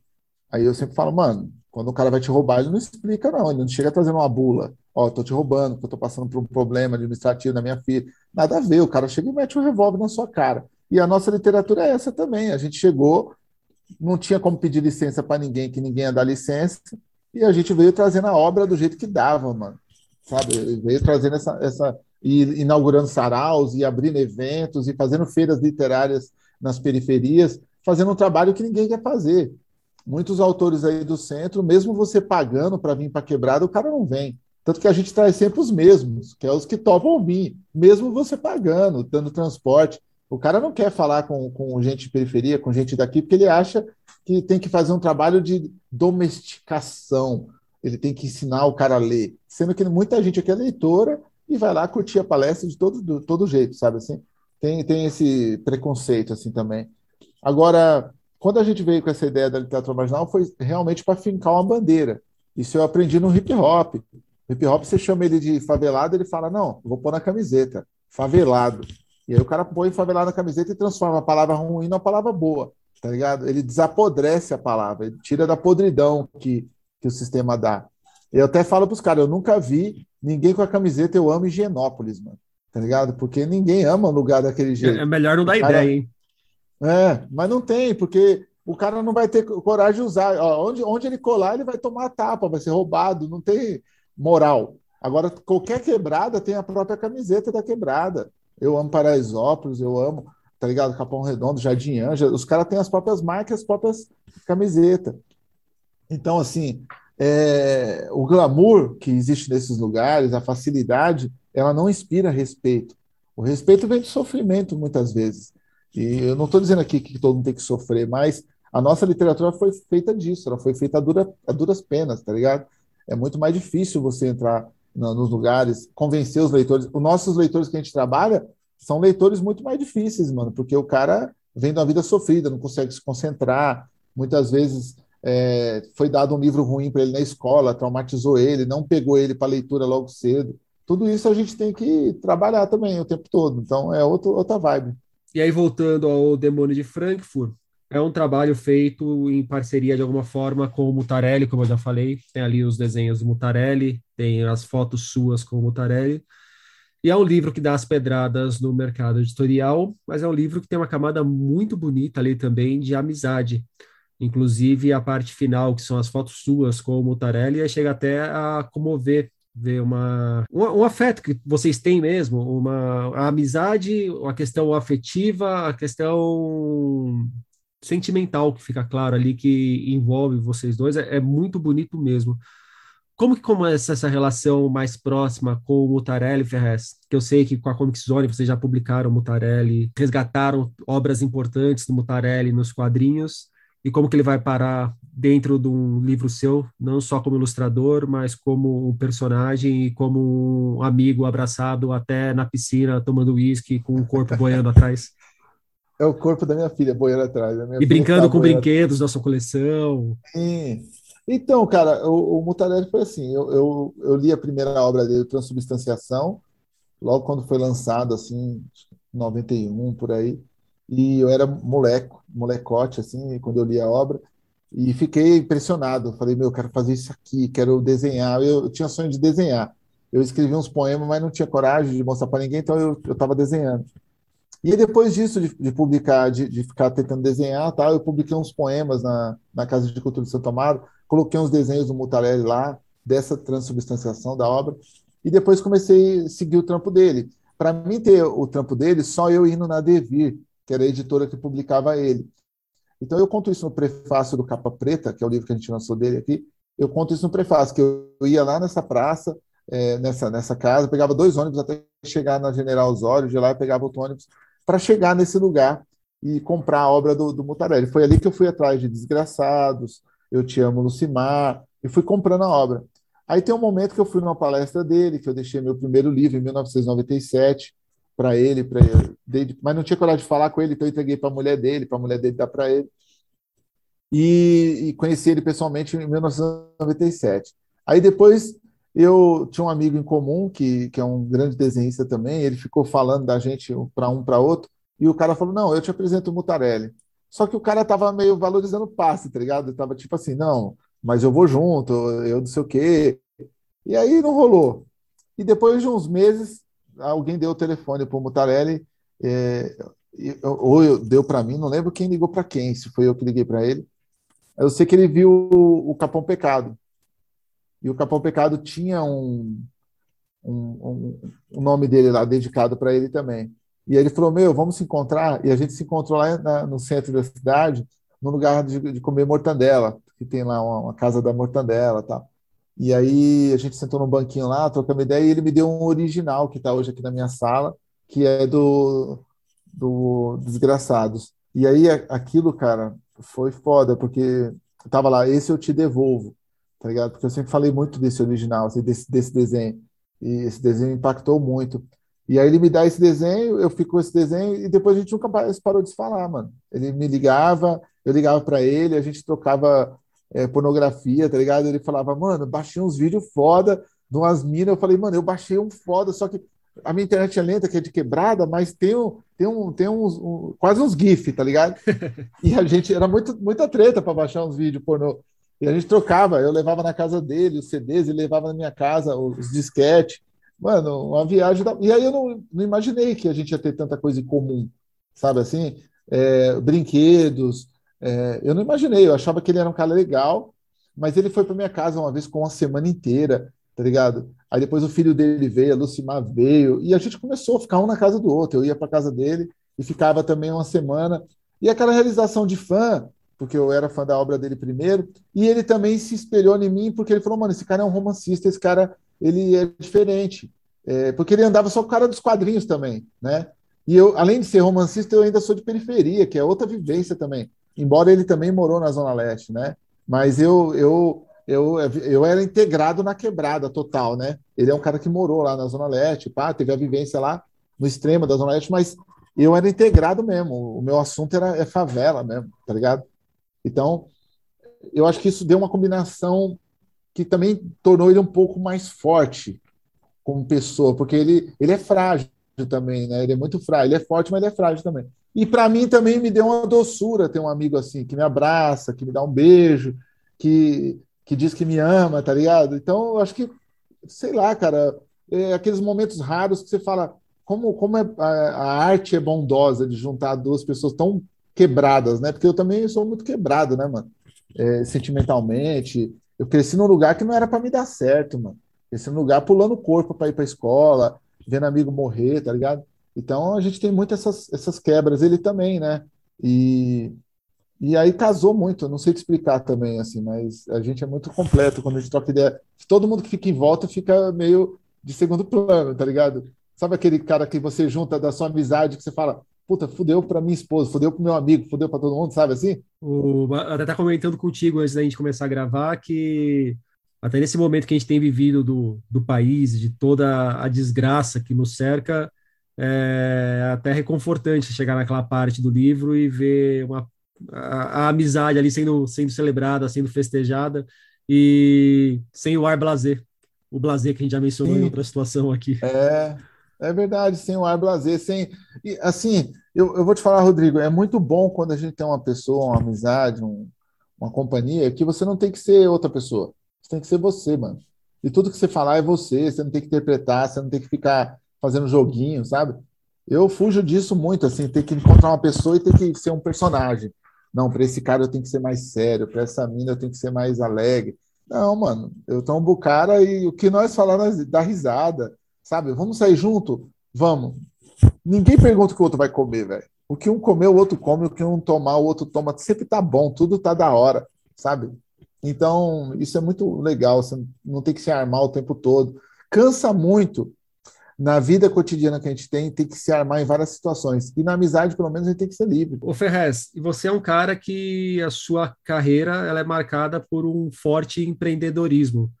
Aí eu sempre falo, mano, quando o cara vai te roubar, ele não explica, não. Ele não chega trazendo uma bula. Ó, oh, tô te roubando, porque eu tô passando por um problema administrativo na minha filha. Nada a ver. O cara chega e mete um revólver na sua cara. E a nossa literatura é essa também. A gente chegou, não tinha como pedir licença para ninguém, que ninguém ia dar licença. E a gente veio trazendo a obra do jeito que dava, mano. Sabe? Veio trazendo essa, essa e inaugurando saraus e abrindo eventos e fazendo feiras literárias nas periferias, fazendo um trabalho que ninguém quer fazer. Muitos autores aí do centro, mesmo você pagando para vir para quebrada, o cara não vem. Tanto que a gente traz sempre os mesmos, que é os que topam vir, mesmo você pagando, dando transporte. O cara não quer falar com, com gente de periferia, com gente daqui, porque ele acha que tem que fazer um trabalho de domesticação. Ele tem que ensinar o cara a ler. Sendo que muita gente aqui é leitora e vai lá curtir a palestra de todo, todo jeito, sabe assim? Tem, tem esse preconceito assim também. Agora, quando a gente veio com essa ideia da literatura marginal, foi realmente para fincar uma bandeira. Isso eu aprendi no hip hop. Hip hop, você chama ele de favelado, ele fala: não, vou pôr na camiseta, favelado. E aí o cara põe favelado na camiseta e transforma a palavra ruim numa palavra boa, tá ligado? Ele desapodrece a palavra, ele tira da podridão que, que o sistema dá. Eu até falo para os caras: eu nunca vi ninguém com a camiseta Eu Amo Higienópolis, mano, tá ligado? Porque ninguém ama um lugar daquele jeito. É melhor não dar cara... ideia, hein? É, mas não tem, porque o cara não vai ter coragem de usar. Ó, onde, onde ele colar, ele vai tomar a tapa, vai ser roubado, não tem moral. Agora, qualquer quebrada tem a própria camiseta da quebrada. Eu amo Paraisópolis, eu amo, tá ligado? Capão Redondo, Jardim Anja. Os caras têm as próprias marcas, as próprias camisetas. Então, assim, é, o glamour que existe nesses lugares, a facilidade, ela não inspira respeito. O respeito vem de sofrimento, muitas vezes. E eu não estou dizendo aqui que todo mundo tem que sofrer, mas a nossa literatura foi feita disso, ela foi feita a, dura, a duras penas, tá ligado? é muito mais difícil você entrar nos lugares, convencer os leitores. Os nossos leitores que a gente trabalha são leitores muito mais difíceis, mano, porque o cara vem de uma vida sofrida, não consegue se concentrar, muitas vezes é, foi dado um livro ruim para ele na escola, traumatizou ele, não pegou ele para leitura logo cedo. Tudo isso a gente tem que trabalhar também o tempo todo. Então é outro, outra vibe. E aí, voltando ao Demônio de Frankfurt, é um trabalho feito em parceria de alguma forma com o Mutarelli, como eu já falei. Tem ali os desenhos do Mutarelli, tem as fotos suas com o Mutarelli. E é um livro que dá as pedradas no mercado editorial, mas é um livro que tem uma camada muito bonita ali também de amizade. Inclusive a parte final, que são as fotos suas com o Mutarelli, chega até a comover ver uma, um, um, afeto que vocês têm mesmo, uma a amizade, a questão afetiva, a questão sentimental que fica claro ali, que envolve vocês dois, é, é muito bonito mesmo. Como que começa essa relação mais próxima com o Mutarelli Ferrez? Que eu sei que com a Comic Zone vocês já publicaram o Mutarelli, resgataram obras importantes do Mutarelli nos quadrinhos, e como que ele vai parar dentro de um livro seu, não só como ilustrador, mas como um personagem e como um amigo abraçado até na piscina tomando uísque com o corpo boiando atrás. É o corpo da minha filha boiando atrás. e brincando tá com brinquedos da sua coleção. Sim. Então, cara, o, o Mutarelli foi assim: eu, eu, eu, li a primeira obra dele, Transubstanciação, logo quando foi lançado, assim, 91 por aí. E eu era moleco, molecote, assim, quando eu li a obra. E fiquei impressionado. Falei, meu, eu quero fazer isso aqui, quero desenhar. Eu, eu tinha sonho de desenhar. Eu escrevi uns poemas, mas não tinha coragem de mostrar para ninguém, então eu estava desenhando. E depois disso, de, de publicar, de, de, ficar tentando desenhar, tal, eu publiquei uns poemas na, na Casa de Cultura de Santo Amaro, coloquei uns desenhos do Mutarelli lá, dessa transubstanciação da obra, e depois comecei a seguir o trampo dele. Para mim ter o trampo dele, só eu indo na Devir, que era a editora que publicava ele. Então eu conto isso no prefácio do Capa Preta, que é o livro que a gente lançou dele aqui, eu conto isso no prefácio, que eu ia lá nessa praça, é, nessa, nessa casa, pegava dois ônibus até chegar na General Osório, de lá eu pegava outro ônibus para chegar nesse lugar e comprar a obra do, do Mutarelli. Foi ali que eu fui atrás de Desgraçados, Eu Te Amo, Lucimar, e fui comprando a obra. Aí tem um momento que eu fui numa palestra dele, que eu deixei meu primeiro livro em 1997 para ele, para mas não tinha coragem de falar com ele, então eu entreguei para a mulher dele, para a mulher dele dar para ele. e, e conheci ele pessoalmente em 1997. Aí depois eu tinha um amigo em comum que, que é um grande desenhista também, ele ficou falando da gente para um para outro, e o cara falou: Não, eu te apresento o Mutarelli. Só que o cara tava meio valorizando o passe, tá ligado? Tava tipo assim: Não, mas eu vou junto, eu não sei o quê. E aí não rolou. E depois de uns meses, alguém deu o telefone para o Mutarelli, é, ou deu para mim, não lembro quem ligou para quem, se foi eu que liguei para ele. Eu sei que ele viu o, o Capão Pecado. E o Capão Pecado tinha um, um, um, nome dele lá dedicado para ele também. E ele falou: Meu, vamos se encontrar. E a gente se encontrou lá na, no centro da cidade, no lugar de, de comer mortandela, que tem lá uma, uma casa da mortandela tal. E aí a gente sentou no banquinho lá, trocamos ideia, e ele me deu um original que está hoje aqui na minha sala, que é do, do Desgraçados. E aí aquilo, cara, foi foda, porque tava lá, esse eu te devolvo, tá ligado? Porque eu sempre falei muito desse original, assim, desse, desse desenho. E esse desenho impactou muito. E aí ele me dá esse desenho, eu fico com esse desenho, e depois a gente nunca parou de se falar, mano. Ele me ligava, eu ligava para ele, a gente trocava é, pornografia, tá ligado? Ele falava, mano, baixei uns vídeos foda de umas minas. Eu falei, mano, eu baixei um foda, só que a minha internet é lenta, que é de quebrada, mas tem, um, tem, um, tem uns, um, quase uns GIF, tá ligado? *laughs* e a gente, era muito, muita treta para baixar uns vídeos pornô. E a gente trocava, eu levava na casa dele os CDs, ele levava na minha casa os disquetes. Mano, uma viagem. Da... E aí eu não, não imaginei que a gente ia ter tanta coisa em comum, sabe assim? É, brinquedos, é, eu não imaginei, eu achava que ele era um cara legal, mas ele foi para minha casa uma vez com uma semana inteira, tá ligado? Aí depois o filho dele veio, a Lucimar veio, e a gente começou a ficar um na casa do outro. Eu ia para casa dele e ficava também uma semana. E aquela realização de fã, porque eu era fã da obra dele primeiro, e ele também se espelhou em mim, porque ele falou, mano, esse cara é um romancista, esse cara, ele é diferente. É, porque ele andava só com o cara dos quadrinhos também, né? E eu, além de ser romancista, eu ainda sou de periferia, que é outra vivência também embora ele também morou na Zona Leste, né? Mas eu, eu, eu, eu era integrado na quebrada total, né? Ele é um cara que morou lá na Zona Leste, pá, teve a vivência lá no extremo da Zona Leste, mas eu era integrado mesmo. O meu assunto era é favela mesmo, tá ligado? Então, eu acho que isso deu uma combinação que também tornou ele um pouco mais forte como pessoa, porque ele, ele é frágil também, né? Ele é muito frágil, ele é forte, mas ele é frágil também. E para mim também me deu uma doçura ter um amigo assim, que me abraça, que me dá um beijo, que, que diz que me ama, tá ligado? Então, eu acho que, sei lá, cara, é aqueles momentos raros que você fala como, como é, a, a arte é bondosa de juntar duas pessoas tão quebradas, né? Porque eu também sou muito quebrado, né, mano? É, sentimentalmente. Eu cresci num lugar que não era para me dar certo, mano. Cresci num lugar pulando o corpo para ir para escola, vendo amigo morrer, tá ligado? Então a gente tem muitas essas, essas quebras, ele também, né? E, e aí casou muito, eu não sei te explicar também, assim, mas a gente é muito completo quando a gente troca ideia. Todo mundo que fica em volta fica meio de segundo plano, tá ligado? Sabe aquele cara que você junta da sua amizade que você fala, puta, fudeu pra minha esposa, fudeu pro meu amigo, fudeu pra todo mundo, sabe assim? O, até tá comentando contigo antes da gente começar a gravar que até nesse momento que a gente tem vivido do, do país, de toda a desgraça que nos cerca, é até reconfortante chegar naquela parte do livro e ver uma, a, a, amizade ali sendo, sendo celebrada, sendo festejada e sem o ar blazer. O blazer que a gente já mencionou Sim. em outra situação aqui. É, é verdade, sem o ar blazer, sem. E, assim, eu, eu vou te falar, Rodrigo, é muito bom quando a gente tem uma pessoa, uma amizade, um, uma companhia, que você não tem que ser outra pessoa. Você tem que ser você, mano. E tudo que você falar é você, você não tem que interpretar, você não tem que ficar fazendo joguinho, sabe? Eu fujo disso muito, assim, ter que encontrar uma pessoa e ter que ser um personagem. Não, para esse cara eu tenho que ser mais sério, para essa mina eu tenho que ser mais alegre. Não, mano, eu tombo o cara e o que nós falamos dá risada, sabe? Vamos sair junto? Vamos. Ninguém pergunta o que o outro vai comer, velho. O que um comer, o outro come, o que um tomar, o outro toma. Sempre tá bom, tudo tá da hora, sabe? Então, isso é muito legal, você não tem que se armar o tempo todo. Cansa muito na vida cotidiana que a gente tem, tem que se armar em várias situações. E na amizade, pelo menos, a gente tem que ser livre. Ô Ferrez, você é um cara que a sua carreira ela é marcada por um forte empreendedorismo.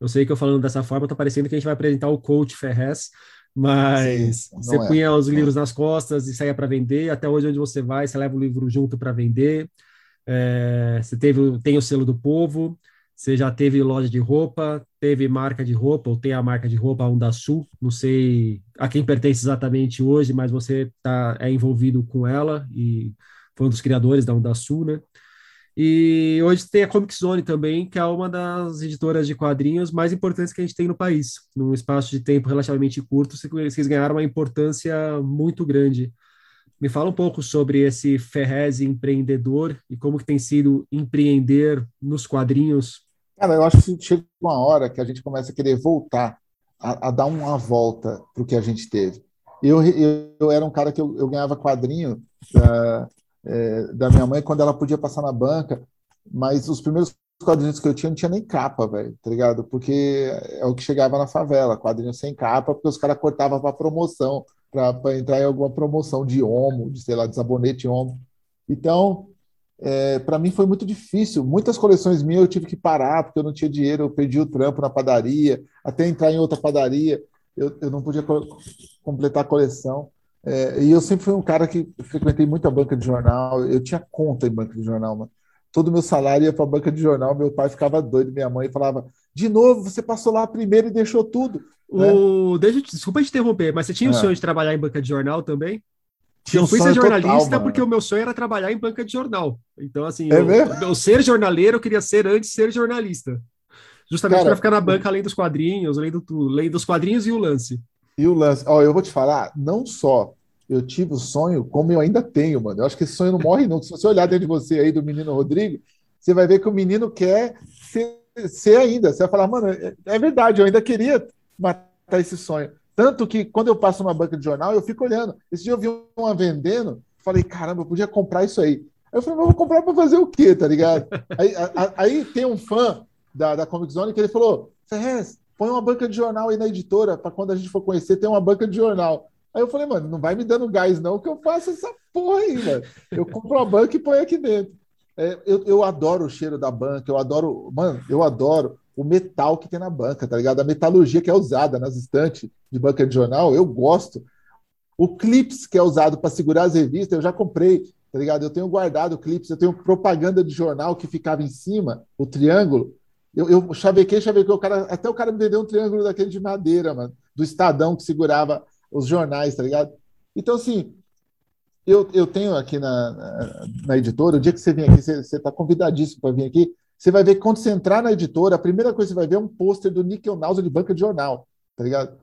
Eu sei que eu falando dessa forma, está parecendo que a gente vai apresentar o coach Ferrez, mas Sim, você é. punha os livros nas costas e saía para vender, até hoje onde você vai, você leva o livro junto para vender. É, você teve, tem o selo do povo, você já teve loja de roupa, teve marca de roupa, ou tem a marca de roupa Onda Sul, não sei a quem pertence exatamente hoje, mas você tá, é envolvido com ela e foi um dos criadores da Onda Sul, né? E hoje tem a Comic Zone também, que é uma das editoras de quadrinhos mais importantes que a gente tem no país. Num espaço de tempo relativamente curto, vocês ganharam uma importância muito grande. Me fala um pouco sobre esse Ferrez empreendedor e como que tem sido empreender nos quadrinhos. Cara, eu acho que chega uma hora que a gente começa a querer voltar, a, a dar uma volta para o que a gente teve. Eu, eu, eu, era um cara que eu, eu ganhava quadrinho uh, é, da minha mãe quando ela podia passar na banca, mas os primeiros quadrinhos que eu tinha não tinha nem capa, velho, tá ligado? Porque é o que chegava na favela, quadrinho sem capa, porque os caras cortavam para promoção, para entrar em alguma promoção de homo, de sei lá, de sabonete homo. Então, é, para mim foi muito difícil. Muitas coleções minhas eu tive que parar porque eu não tinha dinheiro, eu perdi o trampo na padaria, até entrar em outra padaria, eu, eu não podia co completar a coleção. É, e eu sempre fui um cara que frequentei muito a banca de jornal, eu tinha conta em banca de jornal, mano. Todo o meu salário ia para a banca de jornal, meu pai ficava doido, minha mãe falava: de novo, você passou lá primeiro e deixou tudo. Né? O... Deixa, desculpa te interromper, mas você tinha o é. sonho de trabalhar em banca de jornal também? Tinha eu fui ser jornalista total, porque o meu sonho era trabalhar em banca de jornal. Então, assim, é eu, eu, ser jornaleiro, eu queria ser antes ser jornalista. Justamente para ficar na banca além dos quadrinhos, além, do, além dos quadrinhos e o lance. E o lance, ó, eu vou te falar, não só eu tive o sonho, como eu ainda tenho, mano. Eu acho que esse sonho não morre, não. Se você olhar dentro de você aí, do menino Rodrigo, você vai ver que o menino quer ser, ser ainda. Você vai falar, mano, é, é verdade, eu ainda queria matar esse sonho. Tanto que quando eu passo numa banca de jornal, eu fico olhando. Esse dia eu vi uma vendendo, falei, caramba, eu podia comprar isso aí. Aí eu falei, mas vou comprar para fazer o quê, tá ligado? *laughs* aí, a, aí tem um fã da, da Comic Zone que ele falou, Ferrez, põe uma banca de jornal aí na editora, para quando a gente for conhecer, tem uma banca de jornal. Aí eu falei, mano, não vai me dando gás, não, que eu faço essa porra aí, mano. Eu compro a banca e põe aqui dentro. É, eu, eu adoro o cheiro da banca, eu adoro, mano, eu adoro o metal que tem na banca, tá ligado? A metalurgia que é usada nas estantes de banca de jornal, eu gosto. O clips que é usado para segurar as revistas, eu já comprei, tá ligado? Eu tenho guardado clips, eu tenho propaganda de jornal que ficava em cima, o triângulo. Eu, eu chavequei, chavequei, o cara, até o cara me vendeu um triângulo daquele de madeira, mano, do Estadão que segurava os jornais, tá ligado? Então, assim, eu, eu tenho aqui na, na, na editora, o dia que você vem aqui, você está convidadíssimo para vir aqui, você vai ver que quando você entrar na editora, a primeira coisa que você vai ver é um pôster do Nickel Nausa de banca de jornal, tá ligado?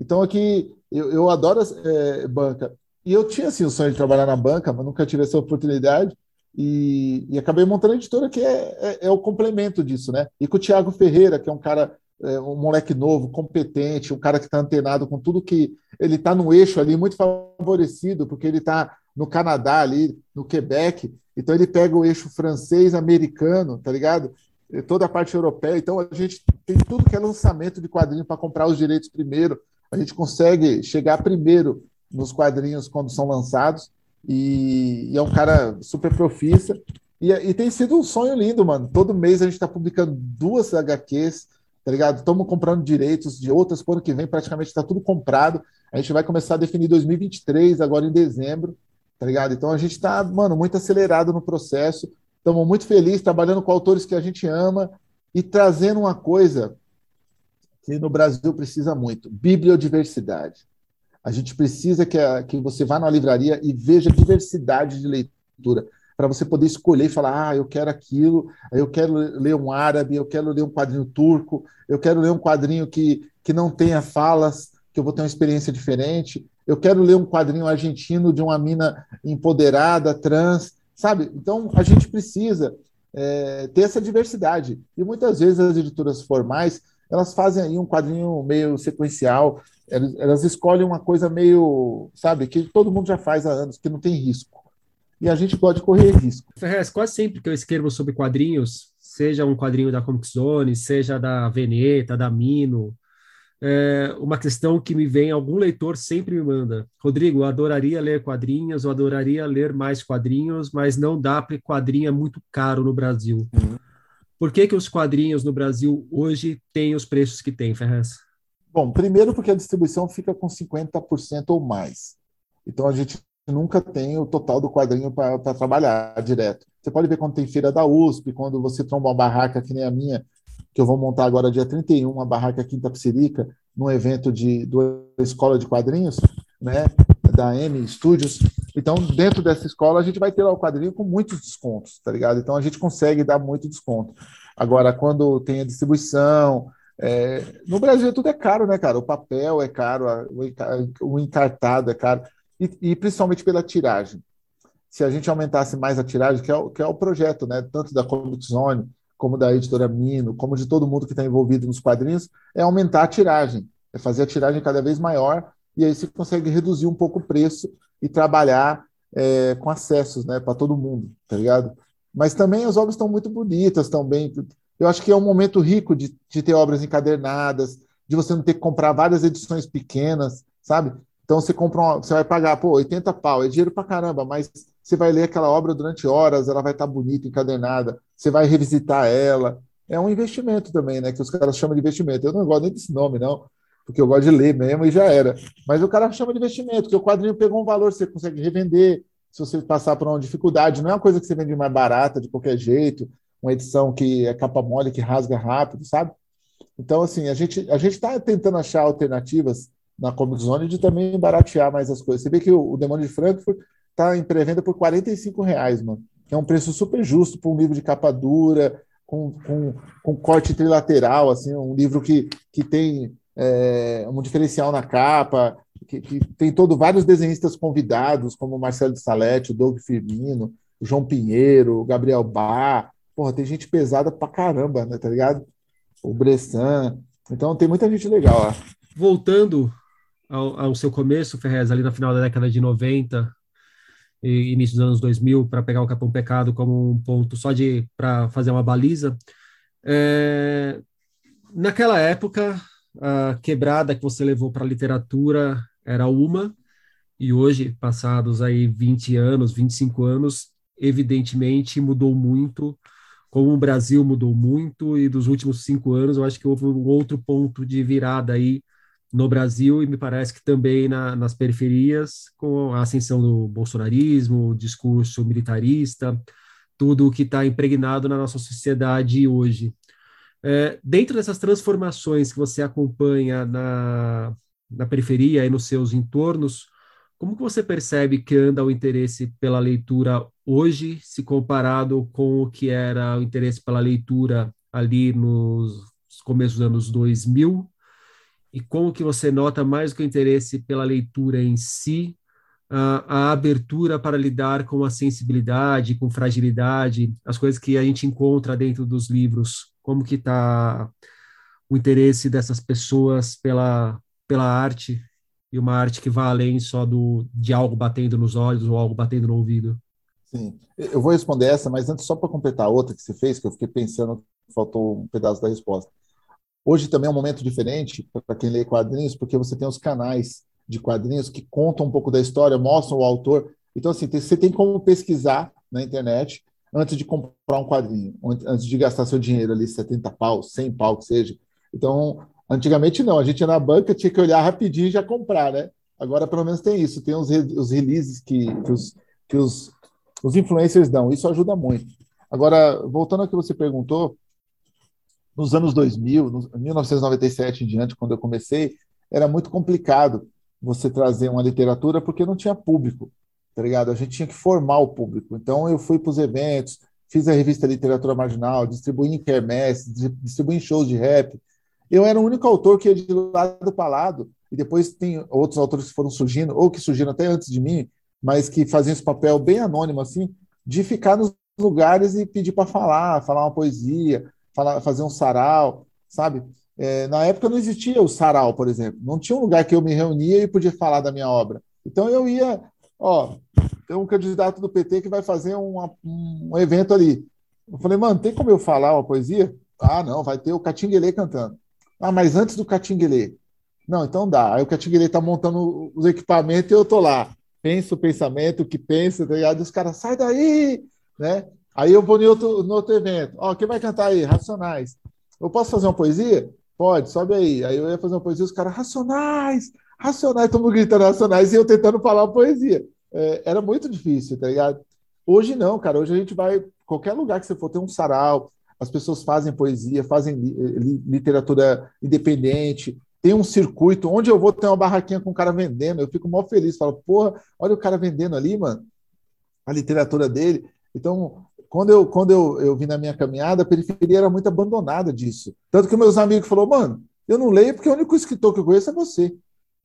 Então, aqui, eu, eu adoro é, banca. E eu tinha, assim, o sonho de trabalhar na banca, mas nunca tive essa oportunidade. E, e acabei montando a editora, que é, é, é, o complemento disso, né? E com o Tiago Ferreira, que é um cara é, um moleque novo, competente, um cara que está antenado com tudo que ele está no eixo ali, muito favorecido, porque ele está no Canadá ali, no Quebec, então ele pega o eixo francês, americano, tá ligado? E toda a parte europeia. Então a gente tem tudo que é lançamento de quadrinho para comprar os direitos primeiro. A gente consegue chegar primeiro nos quadrinhos quando são lançados. E, e é um cara super profissa. E, e, tem sido um sonho lindo, mano. Todo mês a gente está publicando duas HQs tá ligado? Estamos comprando direitos de outras para o ano que vem, praticamente está tudo comprado. A gente vai começar a definir 2023, agora em dezembro, tá ligado? Então a gente está, mano, muito acelerado no processo. Estamos muito felizes trabalhando com autores que a gente ama e trazendo uma coisa que no Brasil precisa muito: bibliodiversidade. A gente precisa que, a, que você vá na livraria e veja diversidade de leitura para você poder escolher e falar: ah, eu quero aquilo, eu quero ler um árabe, eu quero ler um quadrinho turco, eu quero ler um quadrinho que, que não tenha falas, que eu vou ter uma experiência diferente, eu quero ler um quadrinho argentino de uma mina empoderada, trans, sabe? Então, a gente precisa é, ter essa diversidade. E muitas vezes as editoras formais elas fazem aí um quadrinho meio sequencial, elas, elas escolhem uma coisa meio, sabe, que todo mundo já faz há anos, que não tem risco e a gente pode correr risco. Ferrez, quase sempre que eu escrevo sobre quadrinhos, seja um quadrinho da Comic Zone, seja da Veneta, da Mino, é uma questão que me vem, algum leitor sempre me manda. Rodrigo, eu adoraria ler quadrinhos, eu adoraria ler mais quadrinhos, mas não dá porque quadrinho é muito caro no Brasil. Uhum. Por que, que os quadrinhos no Brasil hoje têm os preços que têm, Ferrez? Bom, primeiro porque a distribuição fica com 50% ou mais. Então a gente nunca tem o total do quadrinho para trabalhar direto. Você pode ver quando tem feira da USP, quando você tromba uma barraca que nem a minha, que eu vou montar agora dia 31, uma barraca aqui em Tapsirica, num evento de, da escola de quadrinhos, né, da M Studios. Então, dentro dessa escola, a gente vai ter lá o quadrinho com muitos descontos, tá ligado? Então, a gente consegue dar muito desconto. Agora, quando tem a distribuição, é, no Brasil tudo é caro, né, cara? O papel é caro, o encartado é caro, e, e, principalmente pela tiragem. Se a gente aumentasse mais a tiragem, que é o, que é o projeto, né, tanto da Comic Zone, como da editora Mino, como de todo mundo que está envolvido nos quadrinhos, é aumentar a tiragem, é fazer a tiragem cada vez maior, e aí você consegue reduzir um pouco o preço e trabalhar é, com acessos né, para todo mundo, tá ligado? Mas também as obras estão muito bonitas, estão bem. Eu acho que é um momento rico de, de ter obras encadernadas, de você não ter que comprar várias edições pequenas, sabe? Então você compra uma, você vai pagar, pô, 80 pau, é dinheiro pra caramba, mas você vai ler aquela obra durante horas, ela vai estar tá bonita, encadernada, você vai revisitar ela. É um investimento também, né? Que os caras chamam de investimento. Eu não gosto nem desse nome, não, porque eu gosto de ler mesmo e já era. Mas o cara chama de investimento, porque o quadrinho pegou um valor, você consegue revender, se você passar por uma dificuldade. Não é uma coisa que você vende mais barata, de qualquer jeito, uma edição que é capa mole, que rasga rápido, sabe? Então, assim, a gente a está tentando achar alternativas na Comic Zone de também baratear mais as coisas. Você vê que o, Demônio de Frankfurt está em pré-venda por 45 reais, mano. Que é um preço super justo para um livro de capa dura, com, com, com corte trilateral, assim, um livro que, que tem é, um diferencial na capa, que, que, tem todo vários desenhistas convidados, como Marcelo de Salete, o Doug Firmino, o João Pinheiro, o Gabriel Bar. Porra, tem gente pesada pra caramba, né, tá ligado? O Bressan. Então tem muita gente legal lá. Voltando ao, ao seu começo, Ferrez, ali no final da década de 90 e início dos anos 2000, para pegar o Capão Pecado como um ponto só de para fazer uma baliza. É, naquela época, a quebrada que você levou para a literatura era uma, e hoje, passados aí 20 anos, 25 anos, evidentemente mudou muito, como o Brasil mudou muito, e dos últimos cinco anos eu acho que houve um outro ponto de virada aí no Brasil e me parece que também na, nas periferias, com a ascensão do bolsonarismo, o discurso militarista, tudo o que está impregnado na nossa sociedade hoje. É, dentro dessas transformações que você acompanha na, na periferia e nos seus entornos, como que você percebe que anda o interesse pela leitura hoje, se comparado com o que era o interesse pela leitura ali nos começos dos anos 2000? E como que você nota mais do que o interesse pela leitura em si, a, a abertura para lidar com a sensibilidade, com fragilidade, as coisas que a gente encontra dentro dos livros? Como que está o interesse dessas pessoas pela, pela arte e uma arte que vai além só do, de algo batendo nos olhos ou algo batendo no ouvido? Sim, eu vou responder essa, mas antes, só para completar a outra que você fez, que eu fiquei pensando, faltou um pedaço da resposta. Hoje também é um momento diferente para quem lê quadrinhos, porque você tem os canais de quadrinhos que contam um pouco da história, mostram o autor. Então, assim, você tem como pesquisar na internet antes de comprar um quadrinho, antes de gastar seu dinheiro ali, 70 pau, 100 pau, que seja. Então, Antigamente não, a gente ia na banca, tinha que olhar rapidinho e já comprar, né? Agora pelo menos tem isso, tem os, os releases que, que, os, que os, os influencers dão, isso ajuda muito. Agora, voltando ao que você perguntou, nos anos 2000, no, 1997 em diante, quando eu comecei, era muito complicado você trazer uma literatura porque não tinha público, tá ligado? A gente tinha que formar o público. Então eu fui para os eventos, fiz a revista Literatura Marginal, distribuí em quermesse, distribuí em shows de rap, eu era o único autor que ia de lado para lado, e depois tem outros autores que foram surgindo, ou que surgiram até antes de mim, mas que faziam esse papel bem anônimo, assim, de ficar nos lugares e pedir para falar, falar uma poesia, falar, fazer um sarau, sabe? É, na época não existia o sarau, por exemplo. Não tinha um lugar que eu me reunia e podia falar da minha obra. Então eu ia, ó, tem um candidato do PT que vai fazer uma, um evento ali. Eu falei, mano, tem como eu falar uma poesia? Ah, não, vai ter o Catinguelê cantando. Ah, mas antes do Catinguelê. Não, então dá. Aí o Catinguelê tá montando os equipamentos e eu tô lá. Penso o pensamento, o que pensa, tá ligado? Os caras, sai daí! Né? Aí eu vou no outro, no outro evento. Ó, quem vai cantar aí? Racionais. Eu posso fazer uma poesia? Pode, sobe aí. Aí eu ia fazer uma poesia, os caras, racionais, racionais, todo mundo gritando racionais e eu tentando falar uma poesia. é, era muito difícil, tá ligado? Hoje não, cara. Hoje a gente vai, qualquer lugar que você for, tem um sarau, as pessoas fazem poesia, fazem li, literatura independente, tem um circuito. Onde eu vou, tem uma barraquinha com o cara vendendo. Eu fico mó feliz. Falo, porra, olha o cara vendendo ali, mano, a literatura dele. Então, quando eu, quando eu, eu vim na minha caminhada, a periferia era muito abandonada disso. Tanto que meus amigos falaram, mano, eu não leio porque o único escritor que eu conheço é você.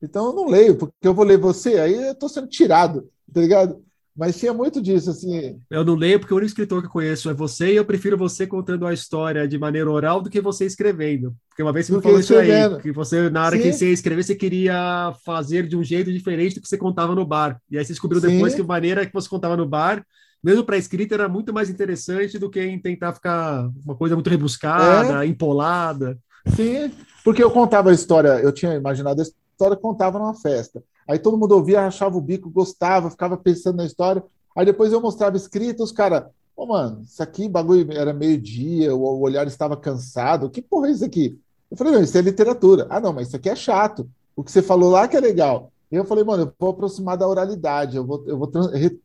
Então eu não leio, porque eu vou ler você, aí eu estou sendo tirado, tá ligado? Mas tinha muito disso, assim. Eu não leio porque o único escritor que eu conheço é você e eu prefiro você contando a história de maneira oral do que você escrevendo. Porque uma vez você me falou isso aí, que você, na hora Sim. que você ia escrever, você queria fazer de um jeito diferente do que você contava no bar. E aí você descobriu Sim. depois que a maneira que você contava no bar, mesmo para escrita, era muito mais interessante do que em tentar ficar uma coisa muito rebuscada, é. empolada. Sim, porque eu contava a história, eu tinha imaginado a história, contava numa festa. Aí todo mundo ouvia, achava o bico, gostava, ficava pensando na história. Aí depois eu mostrava escrita, os caras, ô oh, mano, isso aqui, bagulho era meio-dia, o olhar estava cansado, que porra é isso aqui? Eu falei, não, isso é literatura. Ah, não, mas isso aqui é chato. O que você falou lá que é legal. E eu falei, mano, eu vou aproximar da oralidade, eu vou, eu vou, re,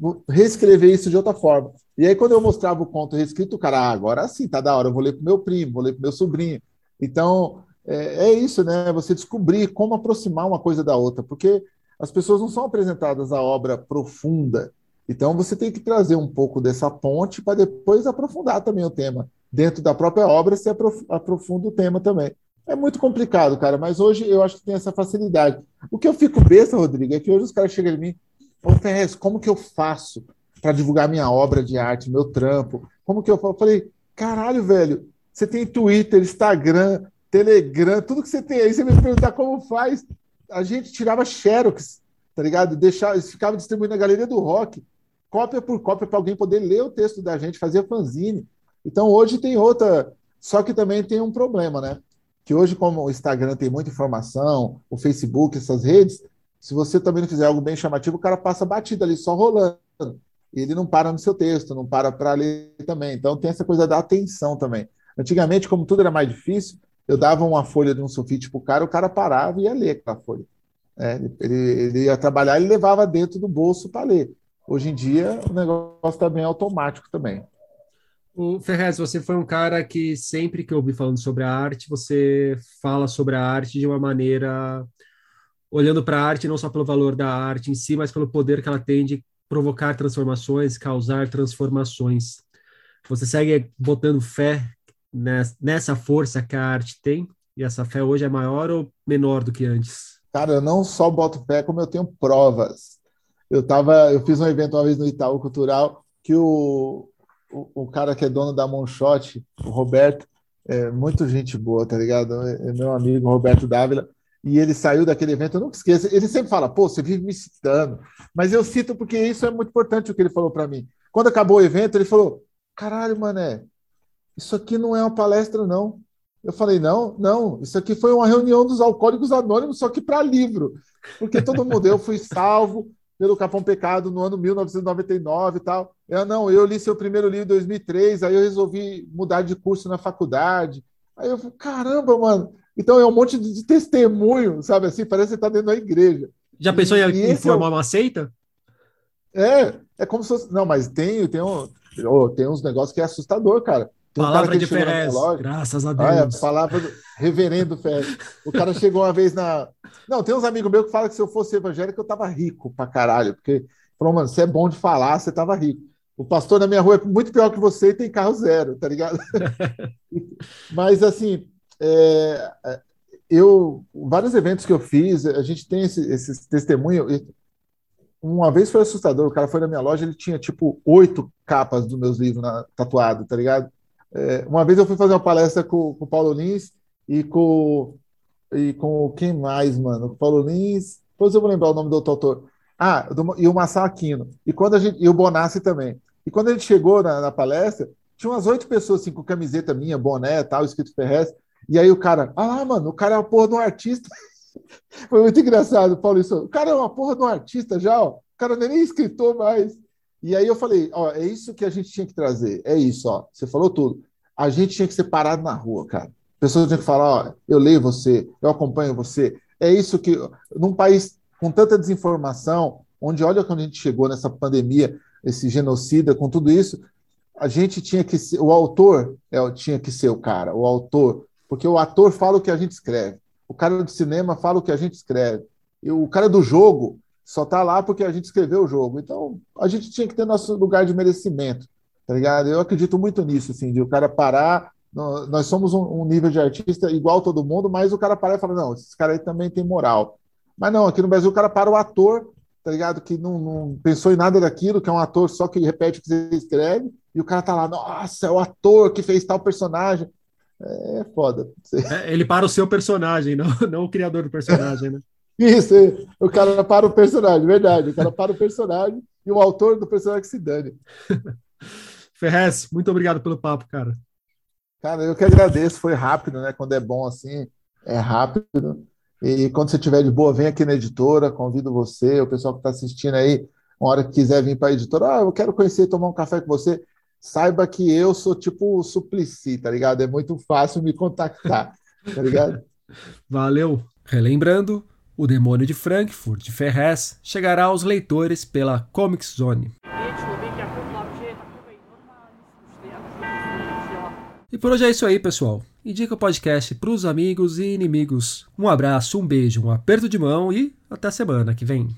vou reescrever isso de outra forma. E aí, quando eu mostrava o conto reescrito, o cara, ah, agora sim, tá da hora, eu vou ler pro meu primo, vou ler pro meu sobrinho. Então, é, é, isso, né? Você descobrir como aproximar uma coisa da outra, porque as pessoas não são apresentadas a obra profunda. Então você tem que trazer um pouco dessa ponte para depois aprofundar também o tema. Dentro da própria obra, você aprofunda o tema também. É muito complicado, cara, mas hoje eu acho que tem essa facilidade. O que eu fico besta, Rodrigo, é que hoje os caras chegam em mim, ô Ferrez, como que eu faço para divulgar minha obra de arte, meu trampo? Como que eu faço? Eu falei, caralho, velho, você tem Twitter, Instagram, Telegram, tudo que você tem aí, você me perguntar como faz. A gente tirava xerox, tá ligado? Deixava, ficava distribuindo na galeria do rock, cópia por cópia, para alguém poder ler o texto da gente, fazia fanzine. Então hoje tem outra. Só que também tem um problema, né? Que hoje, como o Instagram tem muita informação, o Facebook, essas redes, se você também não fizer algo bem chamativo, o cara passa batida ali, só rolando. E ele não para no seu texto, não para para ler também. Então tem essa coisa da atenção também. Antigamente, como tudo era mais difícil, eu dava uma folha de um sulfite para o cara, o cara parava e ia ler aquela folha. É, ele, ele, ia trabalhar e levava dentro do bolso para ler. Hoje em dia, o negócio está bem automático também. O Ferrez, você foi um cara que sempre que eu ouvi falando sobre a arte, você fala sobre a arte de uma maneira olhando para a arte não só pelo valor da arte em si, mas pelo poder que ela tem de provocar transformações, causar transformações. Você segue botando fé nessa força que a arte tem? E essa fé hoje é maior ou menor do que antes? Cara, eu não só boto fé, como eu tenho provas. Eu tava, eu fiz um evento uma vez no Itaú Cultural que o, o, o cara que é dono da Monshot, o Roberto, é muito gente boa, tá ligado? É meu amigo Roberto Dávila, e ele saiu daquele evento, eu nunca esqueço. Ele sempre fala, pô, você vive me citando, mas eu cito porque isso é muito importante o que ele falou para mim. Quando acabou o evento, ele falou: caralho, mané, isso aqui não é uma palestra, não. Eu falei, não, não, isso aqui foi uma reunião dos alcoólicos anônimos, só que para livro. Porque todo mundo, eu fui salvo pelo Capão Pecado no ano 1999 e tal. Eu, não, eu li seu primeiro livro em 2003, aí eu resolvi mudar de curso na faculdade. Aí eu falei, caramba, mano. Então é um monte de testemunho, sabe assim? Parece que você está dentro da igreja. Já pensou e, em, em formar é o... uma seita? É, é como se fosse. Não, mas tem, tem, um, oh, tem uns negócios que é assustador, cara. Tem palavra um de Ferrez, graças a Deus. Ah, é, palavra do reverendo Ferrez. O cara chegou uma vez na. Não, tem uns amigos meus que falam que se eu fosse evangélico eu tava rico pra caralho, porque falou, mano, você é bom de falar, você tava rico. O pastor na minha rua é muito pior que você e tem carro zero, tá ligado? *laughs* Mas, assim, é, é, eu, vários eventos que eu fiz, a gente tem esse, esse testemunho. Uma vez foi assustador, o cara foi na minha loja, ele tinha tipo oito capas dos meus livros na, tatuado, tá ligado? É, uma vez eu fui fazer uma palestra com, com o Paulo Lins e com, e com quem mais, mano? O Paulo Lins, depois eu vou lembrar o nome do outro autor. Ah, do, e o Massal Aquino. E, quando a gente, e o Bonassi também. E quando a gente chegou na, na palestra, tinha umas oito pessoas assim, com camiseta minha, boné tal, escrito Ferrez. E aí o cara, ah, mano, o cara é uma porra de um artista. *laughs* Foi muito engraçado, Paulo. Isso. O cara é uma porra de um artista já, ó. O cara não é nem escritor mais. E aí eu falei, ó, é isso que a gente tinha que trazer. É isso, ó. Você falou tudo. A gente tinha que ser parado na rua, cara. Pessoas tinham que falar, ó, eu leio você, eu acompanho você. É isso que, num país com tanta desinformação, onde olha quando a gente chegou nessa pandemia, esse genocida, com tudo isso, a gente tinha que ser, o autor é, tinha que ser o cara, o autor, porque o ator fala o que a gente escreve, o cara do cinema fala o que a gente escreve, e o cara do jogo só está lá porque a gente escreveu o jogo. Então, a gente tinha que ter nosso lugar de merecimento, tá ligado? Eu acredito muito nisso, assim, de o cara parar. Nós somos um, nível de artista igual todo mundo, mas o cara parar e fala: não, esse cara aí também tem moral. Mas não, aqui no Brasil o cara para o ator, tá ligado? Que não, não, pensou em nada daquilo, que é um ator só que repete o que você escreve, e o cara tá lá, nossa, é o ator que fez tal personagem. É foda. É, ele para o seu personagem, *laughs* não, não o criador do personagem, né? Isso, o cara para o personagem, verdade. O cara para o personagem e o autor do personagem que se dane. *laughs* Ferrez, muito obrigado pelo papo, cara. Cara, eu que agradeço, foi rápido, né? Quando é bom assim, é rápido. E quando você tiver de boa, vem aqui na editora, convido você, o pessoal que está assistindo aí, uma hora que quiser vir para a editora, ah, eu quero conhecer, tomar um café com você, saiba que eu sou tipo o Suplicy, tá ligado? É muito fácil me contactar, tá ligado? *laughs* Valeu. Relembrando, o Demônio de Frankfurt, de Ferrez, chegará aos leitores pela Comic Zone. E por hoje é isso aí, pessoal. Indica o podcast para os amigos e inimigos. Um abraço, um beijo, um aperto de mão e até semana que vem.